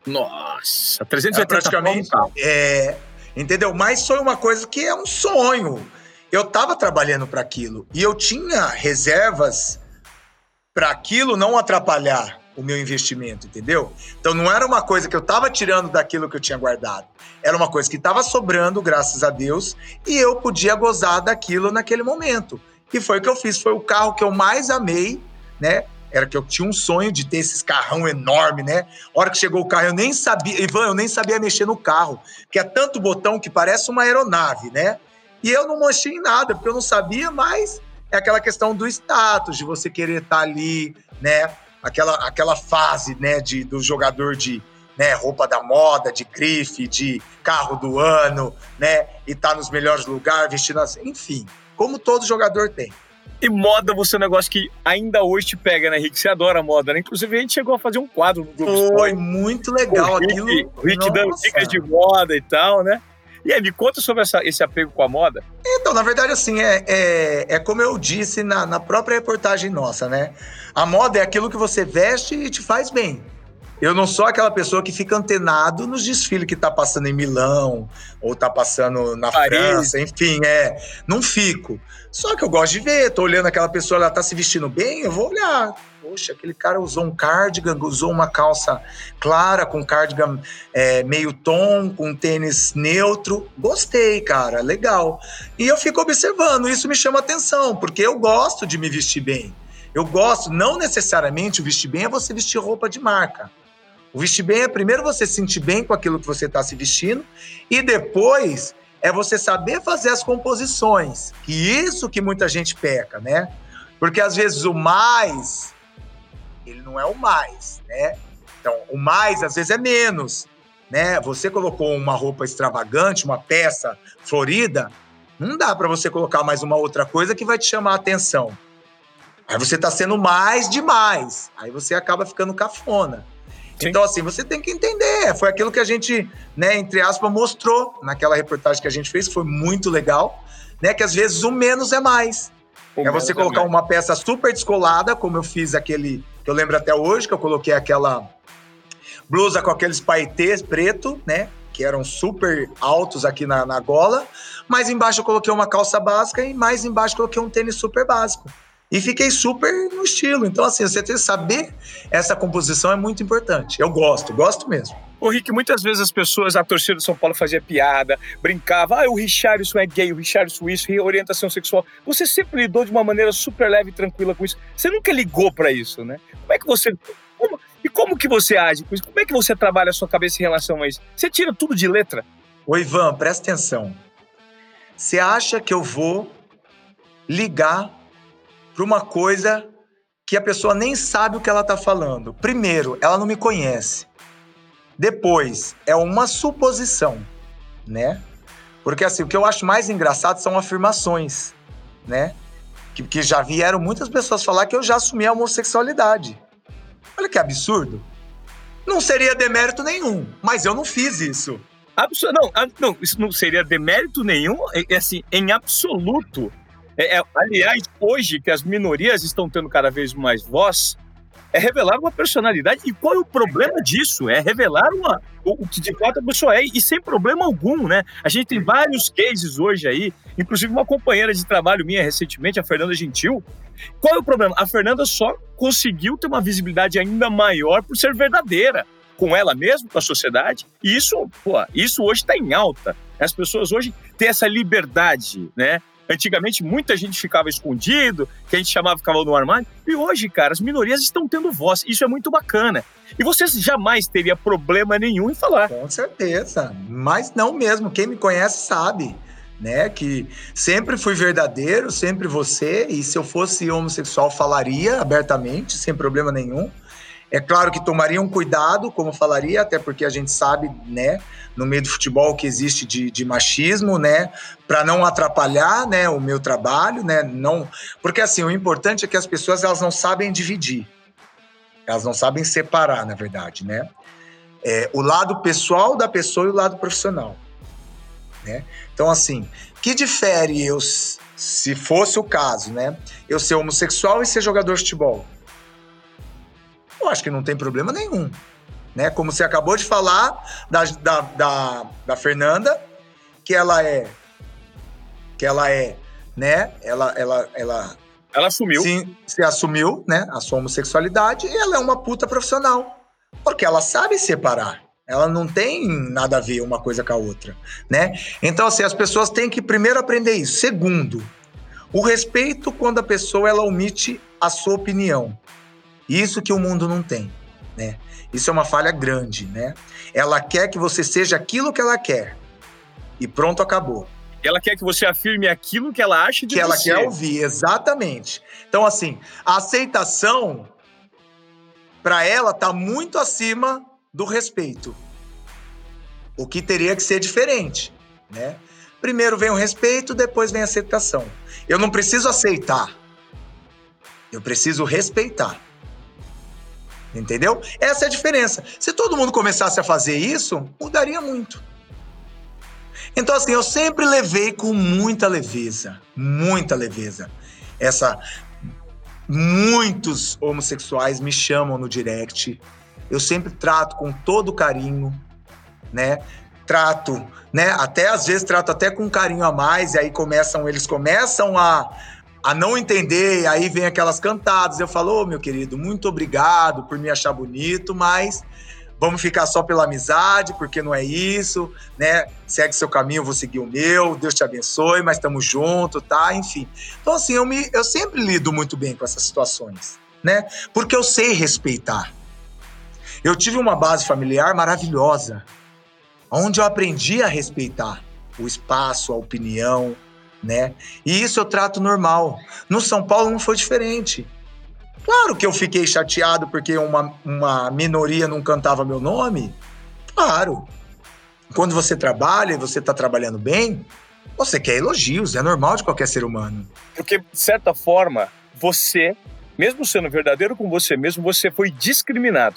Nossa, 380 era praticamente. É, entendeu? Mas foi uma coisa que é um sonho. Eu tava trabalhando para aquilo e eu tinha reservas para aquilo não atrapalhar o meu investimento, entendeu? Então não era uma coisa que eu estava tirando daquilo que eu tinha guardado. Era uma coisa que estava sobrando, graças a Deus, e eu podia gozar daquilo naquele momento. E foi o que eu fiz, foi o carro que eu mais amei, né? Era que eu tinha um sonho de ter esses carrão enorme, né? A hora que chegou o carro, eu nem sabia, Ivan, eu nem sabia mexer no carro, porque é tanto botão que parece uma aeronave, né? E eu não mexi em nada, porque eu não sabia, mas é aquela questão do status, de você querer estar tá ali, né? Aquela, aquela fase, né, de, do jogador de né, roupa da moda, de grife, de carro do ano, né? E tá nos melhores lugares, vestindo assim, enfim, como todo jogador tem. E moda, você é um negócio que ainda hoje te pega, né, Rick? Você adora moda, né? Inclusive, a gente chegou a fazer um quadro no Globo Foi muito legal o Rick, aquilo. O Rick dando dicas de moda e tal, né? E aí, me conta sobre essa, esse apego com a moda. Então, na verdade, assim, é, é, é como eu disse na, na própria reportagem nossa, né? A moda é aquilo que você veste e te faz bem. Eu não sou aquela pessoa que fica antenado nos desfiles que tá passando em Milão, ou tá passando na Paris. França, enfim, é. Não fico. Só que eu gosto de ver, tô olhando aquela pessoa, ela tá se vestindo bem, eu vou olhar poxa, aquele cara usou um cardigan, usou uma calça clara com cardigan é, meio tom, com tênis neutro. Gostei, cara, legal. E eu fico observando, isso me chama atenção, porque eu gosto de me vestir bem. Eu gosto, não necessariamente o vestir bem é você vestir roupa de marca. O vestir bem é primeiro você se sentir bem com aquilo que você está se vestindo e depois é você saber fazer as composições. Que isso que muita gente peca, né? Porque às vezes o mais ele não é o mais, né? Então, o mais às vezes é menos, né? Você colocou uma roupa extravagante, uma peça florida, não dá para você colocar mais uma outra coisa que vai te chamar a atenção. Aí você está sendo mais demais. Aí você acaba ficando cafona. Sim. Então, assim, você tem que entender. Foi aquilo que a gente, né, entre aspas, mostrou naquela reportagem que a gente fez, foi muito legal, né? Que às vezes o menos é mais. O é você colocar é uma peça super descolada, como eu fiz aquele, que eu lembro até hoje, que eu coloquei aquela blusa com aqueles paetês preto, né? Que eram super altos aqui na, na gola. Mas embaixo eu coloquei uma calça básica e mais embaixo coloquei um tênis super básico e fiquei super no estilo. Então, assim, você ter saber essa composição é muito importante. Eu gosto, gosto mesmo. Ô, Rick, muitas vezes as pessoas, a torcida de São Paulo fazia piada, brincava, ah, o Richardson é gay, o Richardson isso, orientação sexual. Você sempre lidou de uma maneira super leve e tranquila com isso. Você nunca ligou para isso, né? Como é que você. Como, e como que você age com isso? Como é que você trabalha a sua cabeça em relação a isso? Você tira tudo de letra? Ô, Ivan, presta atenção. Você acha que eu vou ligar para uma coisa que a pessoa nem sabe o que ela está falando. Primeiro, ela não me conhece. Depois, é uma suposição, né? Porque assim, o que eu acho mais engraçado são afirmações, né? Que, que já vieram muitas pessoas falar que eu já assumi a homossexualidade. Olha que absurdo. Não seria demérito nenhum, mas eu não fiz isso. Absu não, não, isso não seria demérito nenhum, é, é assim, em absoluto. É, é, aliás, hoje que as minorias estão tendo cada vez mais voz, é revelar uma personalidade. E qual é o problema disso? É revelar uma, o, o que de fato a pessoa é, e sem problema algum, né? A gente tem vários cases hoje aí, inclusive uma companheira de trabalho minha recentemente, a Fernanda Gentil. Qual é o problema? A Fernanda só conseguiu ter uma visibilidade ainda maior por ser verdadeira com ela mesma, com a sociedade. E isso, pô, isso hoje está em alta. As pessoas hoje têm essa liberdade, né? Antigamente, muita gente ficava escondido, que a gente chamava ficava no armário. E hoje, cara, as minorias estão tendo voz. Isso é muito bacana. E você jamais teria problema nenhum em falar. Com certeza. Mas não mesmo. Quem me conhece sabe. Né, que sempre fui verdadeiro, sempre você, e se eu fosse homossexual, falaria abertamente, sem problema nenhum. É claro que tomaria um cuidado, como falaria, até porque a gente sabe, né, no meio do futebol que existe de, de machismo, né, para não atrapalhar, né, o meu trabalho, né, não, porque assim o importante é que as pessoas elas não sabem dividir, elas não sabem separar, na verdade, né, é, o lado pessoal da pessoa e o lado profissional, né. Então assim, que difere eu, se fosse o caso, né, eu ser homossexual e ser jogador de futebol? Eu acho que não tem problema nenhum né? Como você acabou de falar da, da, da, da Fernanda, que ela é, que ela é, né? Ela, ela, ela, ela assumiu, sim, se assumiu, né? A sua homossexualidade e ela é uma puta profissional, porque ela sabe separar. Ela não tem nada a ver uma coisa com a outra, né? Então, assim, as pessoas têm que primeiro aprender isso. Segundo, o respeito quando a pessoa ela omite a sua opinião. Isso que o mundo não tem, né? Isso é uma falha grande, né? Ela quer que você seja aquilo que ela quer. E pronto, acabou. Ela quer que você afirme aquilo que ela acha de que você. Que ela quer ouvir, exatamente. Então, assim, a aceitação para ela está muito acima do respeito. O que teria que ser diferente, né? Primeiro vem o respeito, depois vem a aceitação. Eu não preciso aceitar. Eu preciso respeitar. Entendeu? Essa é a diferença. Se todo mundo começasse a fazer isso, mudaria muito. Então, assim, eu sempre levei com muita leveza, muita leveza. Essa. Muitos homossexuais me chamam no direct. Eu sempre trato com todo carinho, né? Trato, né? Até às vezes trato até com carinho a mais, e aí começam, eles começam a, a não entender, aí vem aquelas cantadas. Eu falo, oh, meu querido, muito obrigado por me achar bonito, mas vamos ficar só pela amizade, porque não é isso, né? Segue seu caminho, eu vou seguir o meu, Deus te abençoe, mas estamos juntos, tá? Enfim. Então, assim, eu, me, eu sempre lido muito bem com essas situações, né? Porque eu sei respeitar. Eu tive uma base familiar maravilhosa, onde eu aprendi a respeitar o espaço, a opinião, né? E isso eu trato normal. No São Paulo não foi diferente. Claro que eu fiquei chateado porque uma, uma minoria não cantava meu nome. Claro. Quando você trabalha e você está trabalhando bem, você quer elogios, é normal de qualquer ser humano. Porque, de certa forma, você, mesmo sendo verdadeiro com você mesmo, você foi discriminado.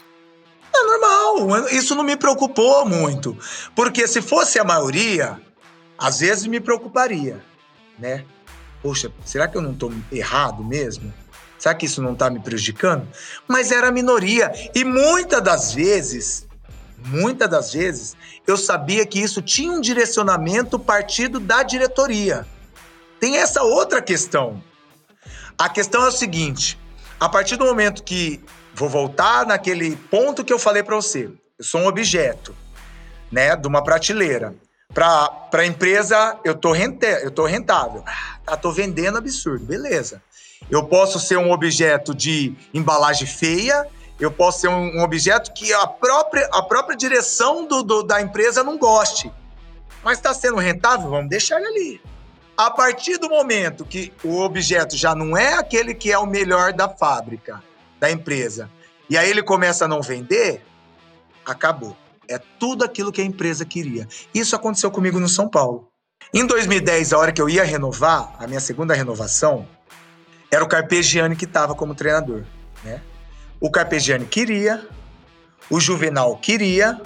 É normal, isso não me preocupou muito. Porque se fosse a maioria, às vezes me preocuparia, né? Poxa, será que eu não estou errado mesmo? Será que isso não está me prejudicando? Mas era a minoria. E muitas das vezes, muitas das vezes, eu sabia que isso tinha um direcionamento partido da diretoria. Tem essa outra questão. A questão é o seguinte: a partir do momento que vou voltar naquele ponto que eu falei para você, eu sou um objeto, né, de uma prateleira. Para a empresa, eu tô, rente, eu tô rentável. Ah, tô vendendo absurdo, beleza. Eu posso ser um objeto de embalagem feia, eu posso ser um, um objeto que a própria, a própria direção do, do da empresa não goste. Mas está sendo rentável, vamos deixar ele ali. A partir do momento que o objeto já não é aquele que é o melhor da fábrica, da empresa, e aí ele começa a não vender, acabou. É tudo aquilo que a empresa queria. Isso aconteceu comigo no São Paulo. Em 2010, a hora que eu ia renovar, a minha segunda renovação, era o Carpegiani que estava como treinador, né? O Carpegiani queria, o Juvenal queria,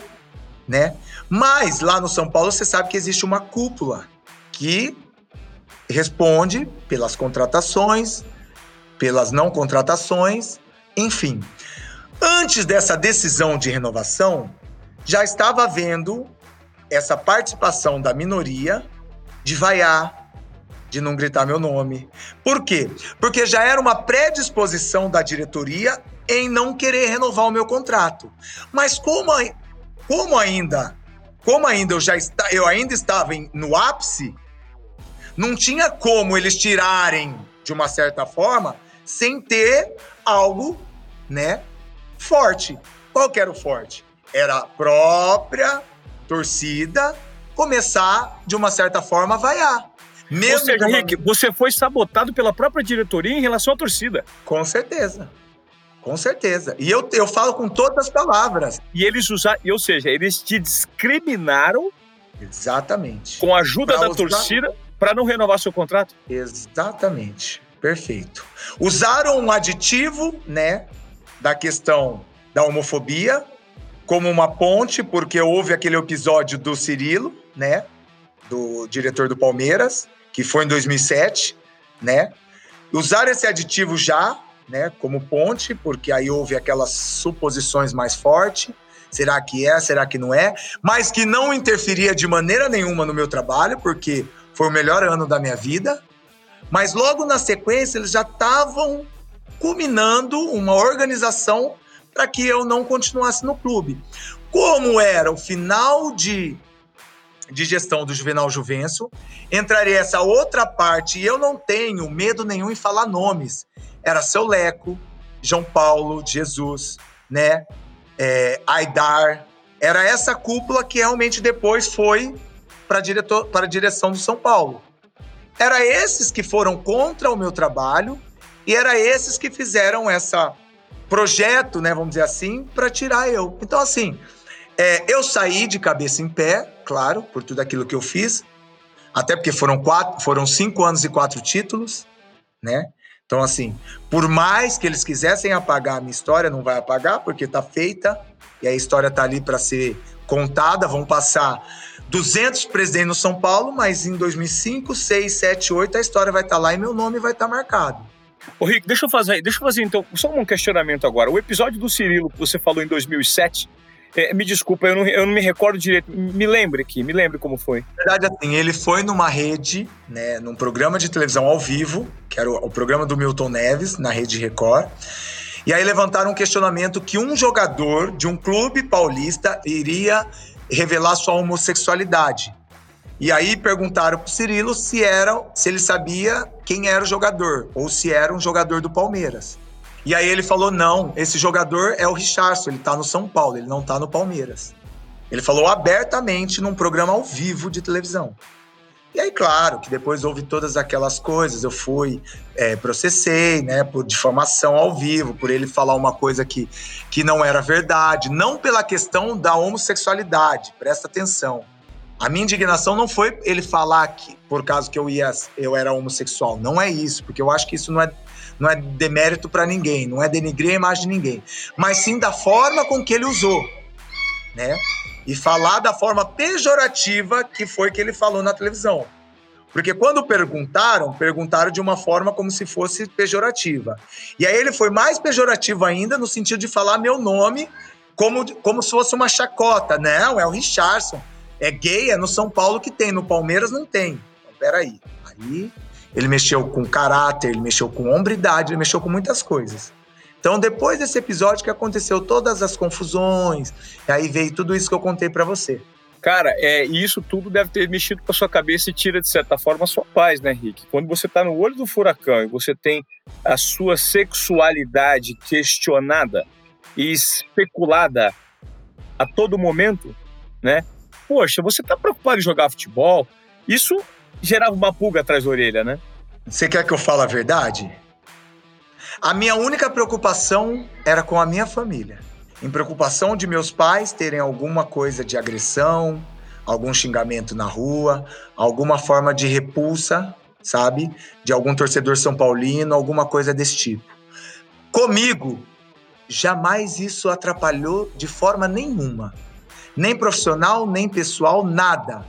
né? Mas lá no São Paulo você sabe que existe uma cúpula que responde pelas contratações, pelas não contratações, enfim. Antes dessa decisão de renovação, já estava havendo essa participação da minoria de vaiar, de não gritar meu nome. Por quê? Porque já era uma predisposição da diretoria em não querer renovar o meu contrato. Mas como, como ainda, como ainda eu já está, eu ainda estava em, no ápice, não tinha como eles tirarem de uma certa forma sem ter algo, né, forte. Qual que era o forte? Era a própria torcida começar de uma certa forma a vaiar. Mesmo Ou seja, Henrique, você foi sabotado pela própria diretoria em relação à torcida. Com certeza. Com certeza. E eu, eu falo com todas as palavras. E eles usaram, ou seja, eles te discriminaram. Exatamente. Com a ajuda pra da usar... torcida para não renovar seu contrato? Exatamente. Perfeito. Usaram um aditivo, né, da questão da homofobia como uma ponte, porque houve aquele episódio do Cirilo, né, do diretor do Palmeiras, que foi em 2007, né? Usaram esse aditivo já, né, como ponte, porque aí houve aquelas suposições mais fortes. Será que é? Será que não é? Mas que não interferia de maneira nenhuma no meu trabalho, porque foi o melhor ano da minha vida. Mas logo na sequência eles já estavam culminando uma organização para que eu não continuasse no clube. Como era o final de de gestão do Juvenal Juvencio, entraria essa outra parte, e eu não tenho medo nenhum em falar nomes. Era seu Leco, João Paulo, Jesus, né? É, Aidar. Era essa cúpula que realmente depois foi para a direção do São Paulo. Era esses que foram contra o meu trabalho e era esses que fizeram essa projeto, né, vamos dizer assim, para tirar eu. Então assim, é, eu saí de cabeça em pé, claro, por tudo aquilo que eu fiz, até porque foram quatro, foram cinco anos e quatro títulos, né? Então, assim, por mais que eles quisessem apagar a minha história, não vai apagar, porque tá feita e a história tá ali para ser contada. Vão passar 200 presidentes no São Paulo, mas em 2005, 6, 7, 8 a história vai estar tá lá e meu nome vai estar tá marcado. Ô Rick, deixa eu fazer, deixa eu fazer então só um questionamento agora. O episódio do Cirilo que você falou em 2007, é, me desculpa, eu não, eu não me recordo direito. Me lembre aqui, me lembre como foi. Na verdade, assim, ele foi numa rede, né, num programa de televisão ao vivo, que era o, o programa do Milton Neves, na Rede Record. E aí levantaram um questionamento que um jogador de um clube paulista iria revelar sua homossexualidade. E aí perguntaram pro Cirilo se era, se ele sabia quem era o jogador ou se era um jogador do Palmeiras. E aí ele falou: não, esse jogador é o Richardson, ele tá no São Paulo, ele não tá no Palmeiras. Ele falou abertamente num programa ao vivo de televisão. E aí, claro, que depois houve todas aquelas coisas. Eu fui, é, processei, né, por difamação ao vivo, por ele falar uma coisa que, que não era verdade. Não pela questão da homossexualidade, presta atenção. A minha indignação não foi ele falar que, por causa que eu, ia, eu era homossexual. Não é isso, porque eu acho que isso não é, não é demérito para ninguém, não é denigrir a imagem de ninguém. Mas sim da forma com que ele usou, né? e falar da forma pejorativa que foi que ele falou na televisão. Porque quando perguntaram, perguntaram de uma forma como se fosse pejorativa. E aí ele foi mais pejorativo ainda no sentido de falar meu nome como, como se fosse uma chacota. Não, é o Richardson. É gay, é no São Paulo que tem, no Palmeiras não tem. Então, peraí. Aí ele mexeu com caráter, ele mexeu com hombridade, ele mexeu com muitas coisas. Então, depois desse episódio que aconteceu todas as confusões, aí veio tudo isso que eu contei para você. Cara, é, isso tudo deve ter mexido com a sua cabeça e tira, de certa forma, a sua paz, né, Rick? Quando você tá no olho do furacão e você tem a sua sexualidade questionada e especulada a todo momento, né? Poxa, você tá preocupado em jogar futebol? Isso gerava uma pulga atrás da orelha, né? Você quer que eu fale a verdade? A minha única preocupação era com a minha família. Em preocupação de meus pais terem alguma coisa de agressão, algum xingamento na rua, alguma forma de repulsa, sabe? De algum torcedor são paulino, alguma coisa desse tipo. Comigo, jamais isso atrapalhou de forma nenhuma. Nem profissional, nem pessoal, nada.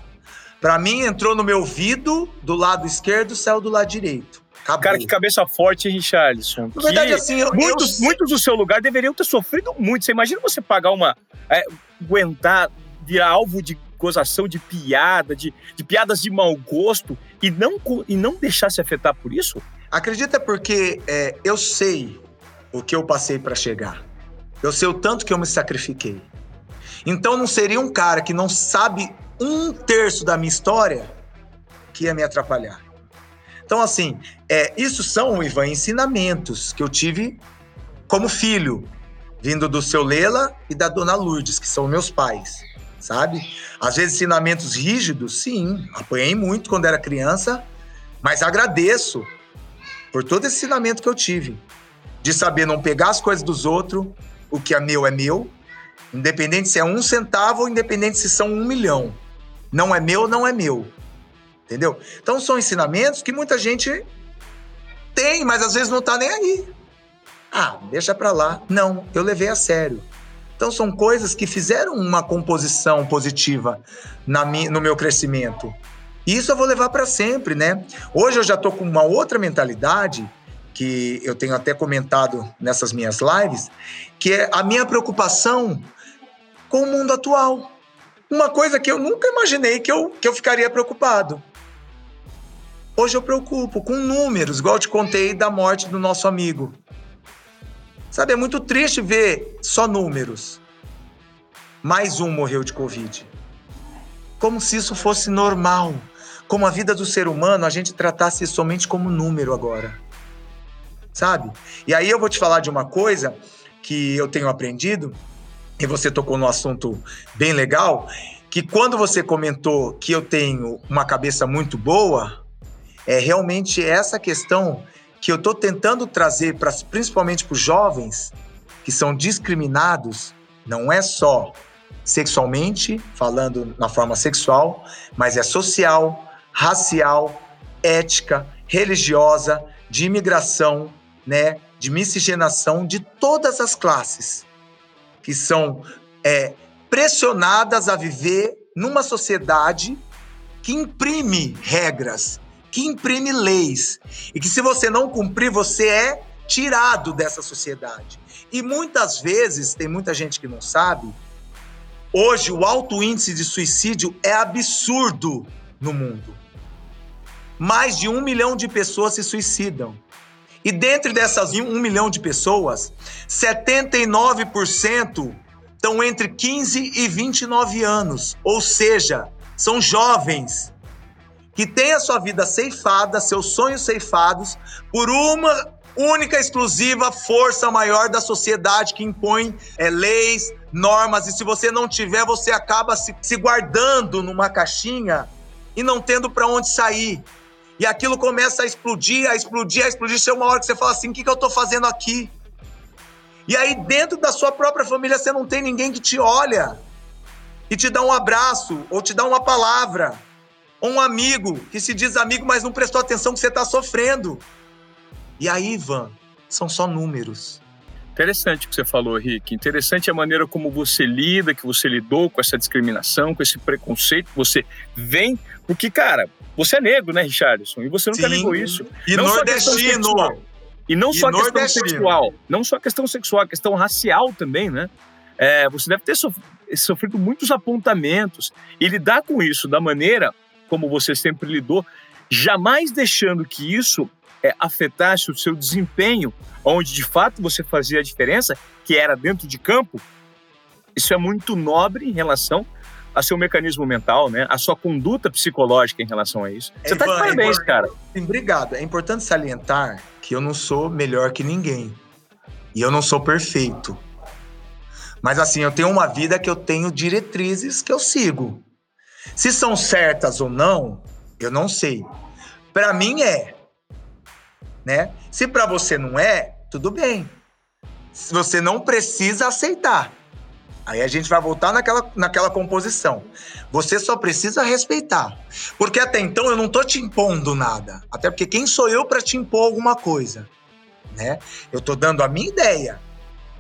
Para mim, entrou no meu ouvido do lado esquerdo, saiu do lado direito. Acabou. Cara, que cabeça forte, hein, Richarlison? Na verdade, assim, eu, muitos, eu... muitos do seu lugar deveriam ter sofrido muito. Você imagina você pagar uma. É, aguentar, virar alvo de gozação, de piada, de, de piadas de mau gosto e não, e não deixar se afetar por isso? Acredita porque é, eu sei o que eu passei para chegar. Eu sei o tanto que eu me sacrifiquei. Então não seria um cara que não sabe um terço da minha história que ia me atrapalhar. Então, assim, é, isso são, Ivan, ensinamentos que eu tive como filho, vindo do seu Lela e da dona Lourdes, que são meus pais, sabe? Às vezes ensinamentos rígidos, sim, apanhei muito quando era criança, mas agradeço por todo esse ensinamento que eu tive, de saber não pegar as coisas dos outros, o que é meu é meu, independente se é um centavo ou independente se são um milhão. Não é meu, não é meu entendeu? Então são ensinamentos que muita gente tem, mas às vezes não tá nem aí. Ah, deixa para lá. Não, eu levei a sério. Então são coisas que fizeram uma composição positiva na mi, no meu crescimento. E isso eu vou levar para sempre, né? Hoje eu já tô com uma outra mentalidade que eu tenho até comentado nessas minhas lives, que é a minha preocupação com o mundo atual. Uma coisa que eu nunca imaginei que eu, que eu ficaria preocupado. Hoje eu preocupo com números, igual eu te contei da morte do nosso amigo. Sabe, é muito triste ver só números. Mais um morreu de Covid. Como se isso fosse normal. Como a vida do ser humano, a gente tratasse somente como número agora. Sabe? E aí eu vou te falar de uma coisa que eu tenho aprendido, e você tocou no assunto bem legal, que quando você comentou que eu tenho uma cabeça muito boa, é realmente essa questão que eu estou tentando trazer, pra, principalmente para os jovens que são discriminados, não é só sexualmente, falando na forma sexual, mas é social, racial, ética, religiosa, de imigração, né, de miscigenação de todas as classes que são é, pressionadas a viver numa sociedade que imprime regras, que imprime leis e que se você não cumprir, você é tirado dessa sociedade. E muitas vezes, tem muita gente que não sabe, hoje o alto índice de suicídio é absurdo no mundo. Mais de um milhão de pessoas se suicidam. E dentre dessas um milhão de pessoas, 79% estão entre 15 e 29 anos. Ou seja, são jovens que tem a sua vida ceifada, seus sonhos ceifados, por uma única, exclusiva força maior da sociedade que impõe é, leis, normas, e se você não tiver, você acaba se, se guardando numa caixinha e não tendo para onde sair. E aquilo começa a explodir, a explodir, a explodir. Chega uma hora que você fala assim: o que, que eu estou fazendo aqui? E aí, dentro da sua própria família, você não tem ninguém que te olha e te dá um abraço ou te dá uma palavra. Ou um amigo que se diz amigo, mas não prestou atenção que você está sofrendo. E aí, Ivan, são só números. Interessante o que você falou, Rick. Interessante a maneira como você lida, que você lidou com essa discriminação, com esse preconceito que você vem. Porque, cara, você é negro, né, Richardson? E você nunca Sim. negou isso. E não nordestino. E não e só a questão sexual. Não só a questão sexual, a questão racial também, né? É, você deve ter sofrido muitos apontamentos. E lidar com isso da maneira como você sempre lidou, jamais deixando que isso é, afetasse o seu desempenho, onde de fato você fazia a diferença, que era dentro de campo, isso é muito nobre em relação a seu mecanismo mental, né? A sua conduta psicológica em relação a isso. Você está de parabéns, é cara. Obrigado. É importante salientar que eu não sou melhor que ninguém. E eu não sou perfeito. Mas assim, eu tenho uma vida que eu tenho diretrizes que eu sigo. Se são certas ou não, eu não sei. Para mim é né? Se para você não é, tudo bem. Você não precisa aceitar. Aí a gente vai voltar naquela, naquela composição. Você só precisa respeitar. Porque até então eu não tô te impondo nada. Até porque quem sou eu para te impor alguma coisa? Né? Eu tô dando a minha ideia.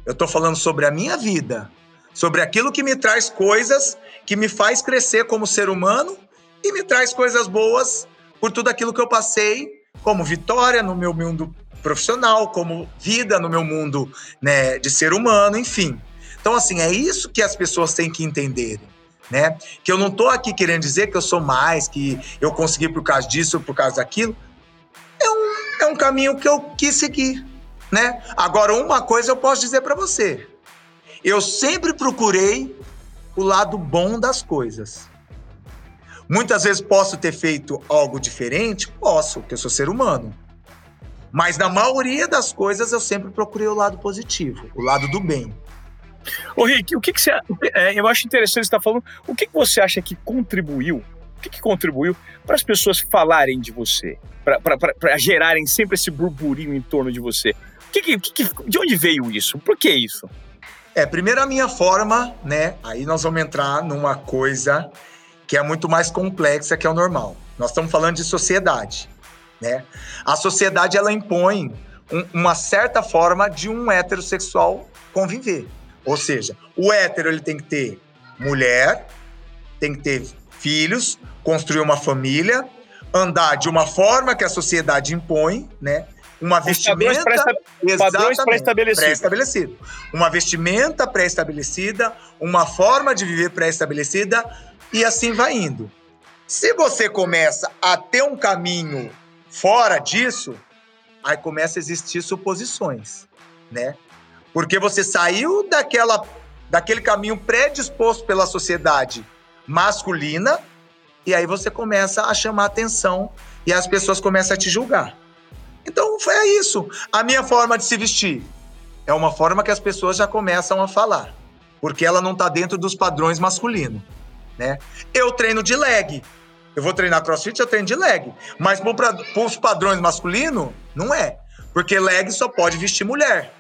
Eu tô falando sobre a minha vida. Sobre aquilo que me traz coisas que me faz crescer como ser humano e me traz coisas boas por tudo aquilo que eu passei como vitória no meu mundo profissional, como vida no meu mundo né, de ser humano, enfim. Então, assim, é isso que as pessoas têm que entenderem. Né? Que eu não estou aqui querendo dizer que eu sou mais, que eu consegui por causa disso por causa daquilo. É um, é um caminho que eu quis seguir. Né? Agora, uma coisa eu posso dizer para você. Eu sempre procurei o lado bom das coisas. Muitas vezes posso ter feito algo diferente? Posso, porque eu sou ser humano. Mas na maioria das coisas eu sempre procurei o lado positivo, o lado do bem. Ô Rick, o que, que você. É, eu acho interessante você estar falando. O que, que você acha que contribuiu? O que, que contribuiu para as pessoas falarem de você? Para gerarem sempre esse burburinho em torno de você? O que, que, de onde veio isso? Por que isso? É, primeiro a minha forma, né? Aí nós vamos entrar numa coisa que é muito mais complexa que é o normal. Nós estamos falando de sociedade, né? A sociedade ela impõe um, uma certa forma de um heterossexual conviver. Ou seja, o hétero ele tem que ter mulher, tem que ter filhos, construir uma família, andar de uma forma que a sociedade impõe, né? Uma vestimenta padrões pré-estabelecidos. Pré-estabelecido. Uma vestimenta pré-estabelecida, uma forma de viver pré-estabelecida, e assim vai indo. Se você começa a ter um caminho fora disso, aí começa a existir suposições, né? Porque você saiu daquela, daquele caminho predisposto pela sociedade masculina e aí você começa a chamar atenção e as pessoas começam a te julgar. Então foi isso. A minha forma de se vestir é uma forma que as pessoas já começam a falar, porque ela não está dentro dos padrões masculinos né? Eu treino de leg. Eu vou treinar crossfit, eu treino de leg. Mas para os padrões masculinos, não é. Porque leg só pode vestir mulher.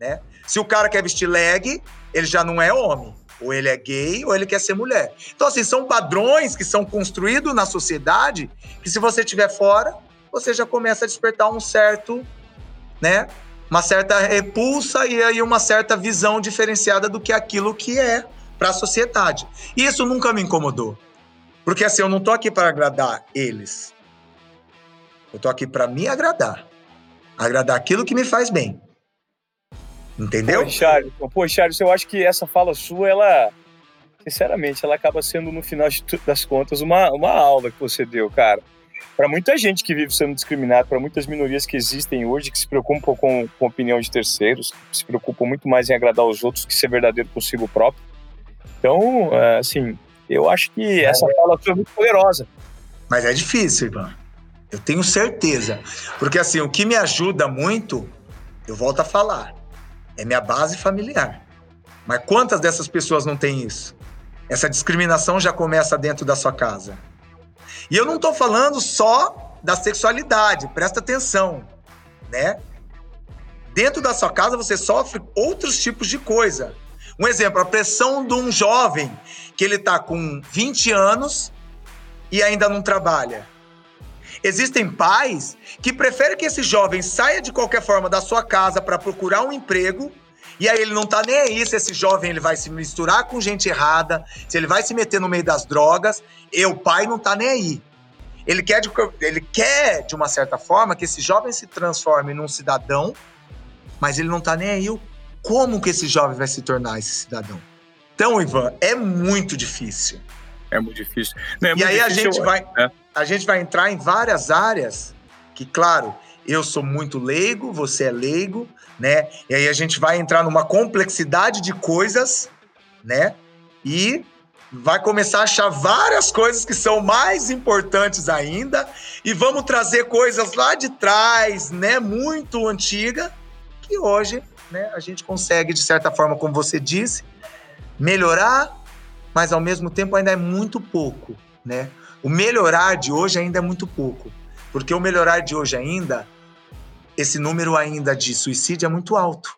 Né? Se o cara quer vestir leg, ele já não é homem. Ou ele é gay, ou ele quer ser mulher. Então, assim, são padrões que são construídos na sociedade que, se você estiver fora, você já começa a despertar um certo, né? Uma certa repulsa e aí uma certa visão diferenciada do que é aquilo que é para a sociedade. E isso nunca me incomodou. Porque assim, eu não tô aqui para agradar eles. Eu tô aqui para me agradar. Agradar aquilo que me faz bem. Entendeu? Pô, Charles, pô, eu acho que essa fala sua, ela, sinceramente, ela acaba sendo, no final das contas, uma, uma aula que você deu, cara. Para muita gente que vive sendo discriminada, para muitas minorias que existem hoje, que se preocupam com, com a opinião de terceiros, que se preocupam muito mais em agradar os outros que ser verdadeiro consigo próprio, então, assim, eu acho que essa fala foi muito poderosa. Mas é difícil, Ivan. Eu tenho certeza. Porque assim, o que me ajuda muito, eu volto a falar, é minha base familiar. Mas quantas dessas pessoas não têm isso? Essa discriminação já começa dentro da sua casa. E eu não estou falando só da sexualidade, presta atenção, né? Dentro da sua casa você sofre outros tipos de coisa. Um exemplo, a pressão de um jovem que ele está com 20 anos e ainda não trabalha. Existem pais que preferem que esse jovem saia de qualquer forma da sua casa para procurar um emprego e aí ele não tá nem aí se esse jovem ele vai se misturar com gente errada, se ele vai se meter no meio das drogas, e o pai não tá nem aí. Ele quer, de, ele quer, de uma certa forma, que esse jovem se transforme num cidadão, mas ele não tá nem aí como que esse jovem vai se tornar esse cidadão. Então, Ivan, é muito difícil. É muito difícil. Não, é e muito aí difícil, a gente vai, é. a gente vai entrar em várias áreas que, claro, eu sou muito leigo, você é leigo, né? E aí a gente vai entrar numa complexidade de coisas, né? E vai começar a achar várias coisas que são mais importantes ainda e vamos trazer coisas lá de trás, né, muito antiga, que hoje, né, a gente consegue de certa forma, como você disse, melhorar, mas ao mesmo tempo ainda é muito pouco, né? O melhorar de hoje ainda é muito pouco, porque o melhorar de hoje ainda esse número ainda de suicídio é muito alto,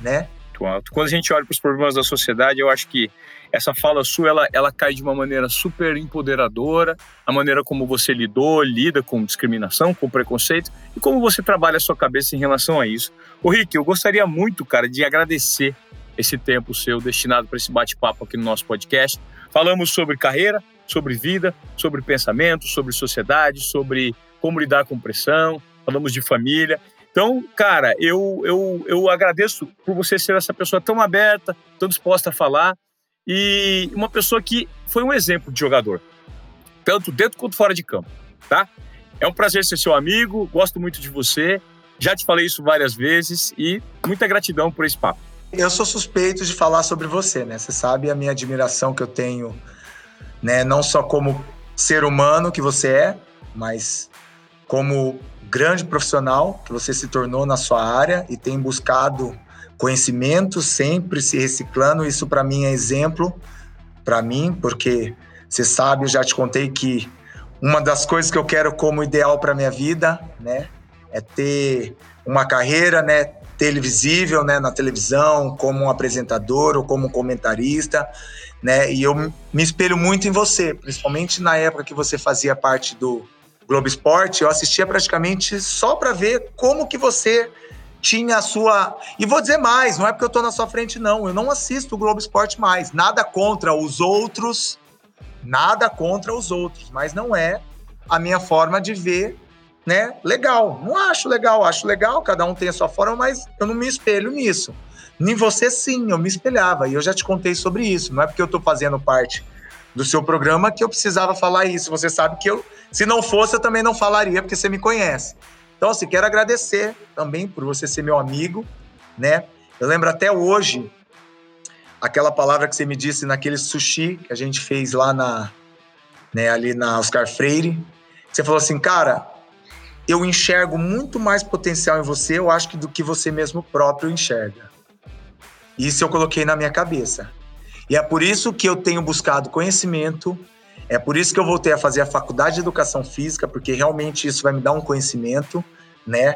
né? Muito alto. Quando a gente olha para os problemas da sociedade, eu acho que essa fala sua, ela, ela cai de uma maneira super empoderadora, a maneira como você lidou, lida com discriminação, com preconceito, e como você trabalha a sua cabeça em relação a isso. Ô Rick, eu gostaria muito, cara, de agradecer esse tempo seu destinado para esse bate-papo aqui no nosso podcast. Falamos sobre carreira, sobre vida, sobre pensamento, sobre sociedade, sobre como lidar com pressão, falamos de família. Então, cara, eu, eu, eu agradeço por você ser essa pessoa tão aberta, tão disposta a falar e uma pessoa que foi um exemplo de jogador, tanto dentro quanto fora de campo, tá? É um prazer ser seu amigo, gosto muito de você, já te falei isso várias vezes e muita gratidão por esse papo. Eu sou suspeito de falar sobre você, né? Você sabe a minha admiração que eu tenho, né? Não só como ser humano que você é, mas como grande profissional que você se tornou na sua área e tem buscado conhecimento, sempre se reciclando. Isso para mim é exemplo para mim, porque você sabe, eu já te contei que uma das coisas que eu quero como ideal para minha vida, né, é ter uma carreira, né, televisível, né, na televisão, como um apresentador ou como um comentarista, né? E eu me espelho muito em você, principalmente na época que você fazia parte do Globo Esporte, eu assistia praticamente só para ver como que você tinha a sua. E vou dizer mais, não é porque eu tô na sua frente, não. Eu não assisto o Globo Esporte mais. Nada contra os outros, nada contra os outros, mas não é a minha forma de ver, né? Legal. Não acho legal, acho legal, cada um tem a sua forma, mas eu não me espelho nisso. Em você, sim, eu me espelhava. E eu já te contei sobre isso. Não é porque eu tô fazendo parte do seu programa que eu precisava falar isso. Você sabe que eu, se não fosse, eu também não falaria, porque você me conhece. Então, assim, quero agradecer também por você ser meu amigo, né? Eu lembro até hoje aquela palavra que você me disse naquele sushi que a gente fez lá na, né, ali na Oscar Freire. Você falou assim, cara, eu enxergo muito mais potencial em você, eu acho que do que você mesmo próprio enxerga. Isso eu coloquei na minha cabeça. E é por isso que eu tenho buscado conhecimento, é por isso que eu voltei a fazer a faculdade de educação física, porque realmente isso vai me dar um conhecimento, né?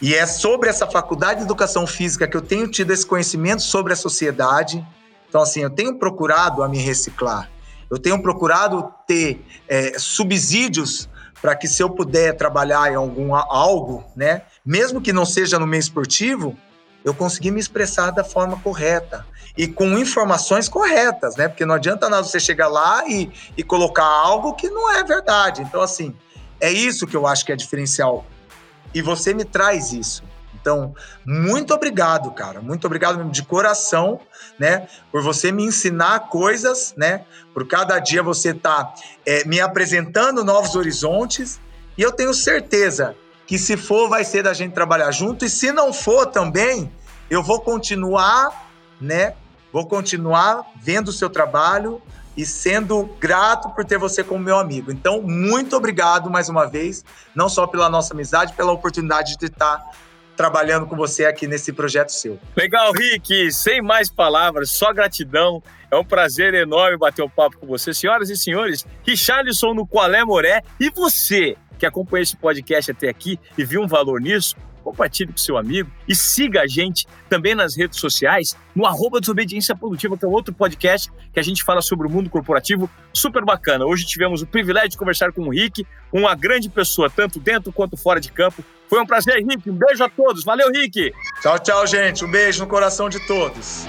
E é sobre essa faculdade de educação física que eu tenho tido esse conhecimento sobre a sociedade. Então, assim, eu tenho procurado a me reciclar. Eu tenho procurado ter é, subsídios para que, se eu puder trabalhar em algum algo, né, mesmo que não seja no meio esportivo, eu conseguir me expressar da forma correta e com informações corretas, né? Porque não adianta nada você chegar lá e, e colocar algo que não é verdade. Então, assim, é isso que eu acho que é diferencial. E você me traz isso. Então, muito obrigado, cara. Muito obrigado mesmo de coração, né? Por você me ensinar coisas, né? Por cada dia você tá é, me apresentando novos horizontes. E eu tenho certeza que se for, vai ser da gente trabalhar junto. E se não for também, eu vou continuar, né? Vou continuar vendo o seu trabalho e sendo grato por ter você como meu amigo. Então, muito obrigado mais uma vez, não só pela nossa amizade, pela oportunidade de estar trabalhando com você aqui nesse projeto seu. Legal, Rick. Sem mais palavras, só gratidão. É um prazer enorme bater o um papo com você. Senhoras e senhores, Richarlison no Qualé Moré. E você que acompanha esse podcast até aqui e viu um valor nisso, compartilhe com seu amigo e siga a gente também nas redes sociais, no arroba Desobediência Produtiva, que é outro podcast que a gente fala sobre o mundo corporativo, super bacana. Hoje tivemos o privilégio de conversar com o Rick, uma grande pessoa, tanto dentro quanto fora de campo. Foi um prazer, Rick. Um beijo a todos. Valeu, Rick. Tchau, tchau, gente. Um beijo no coração de todos.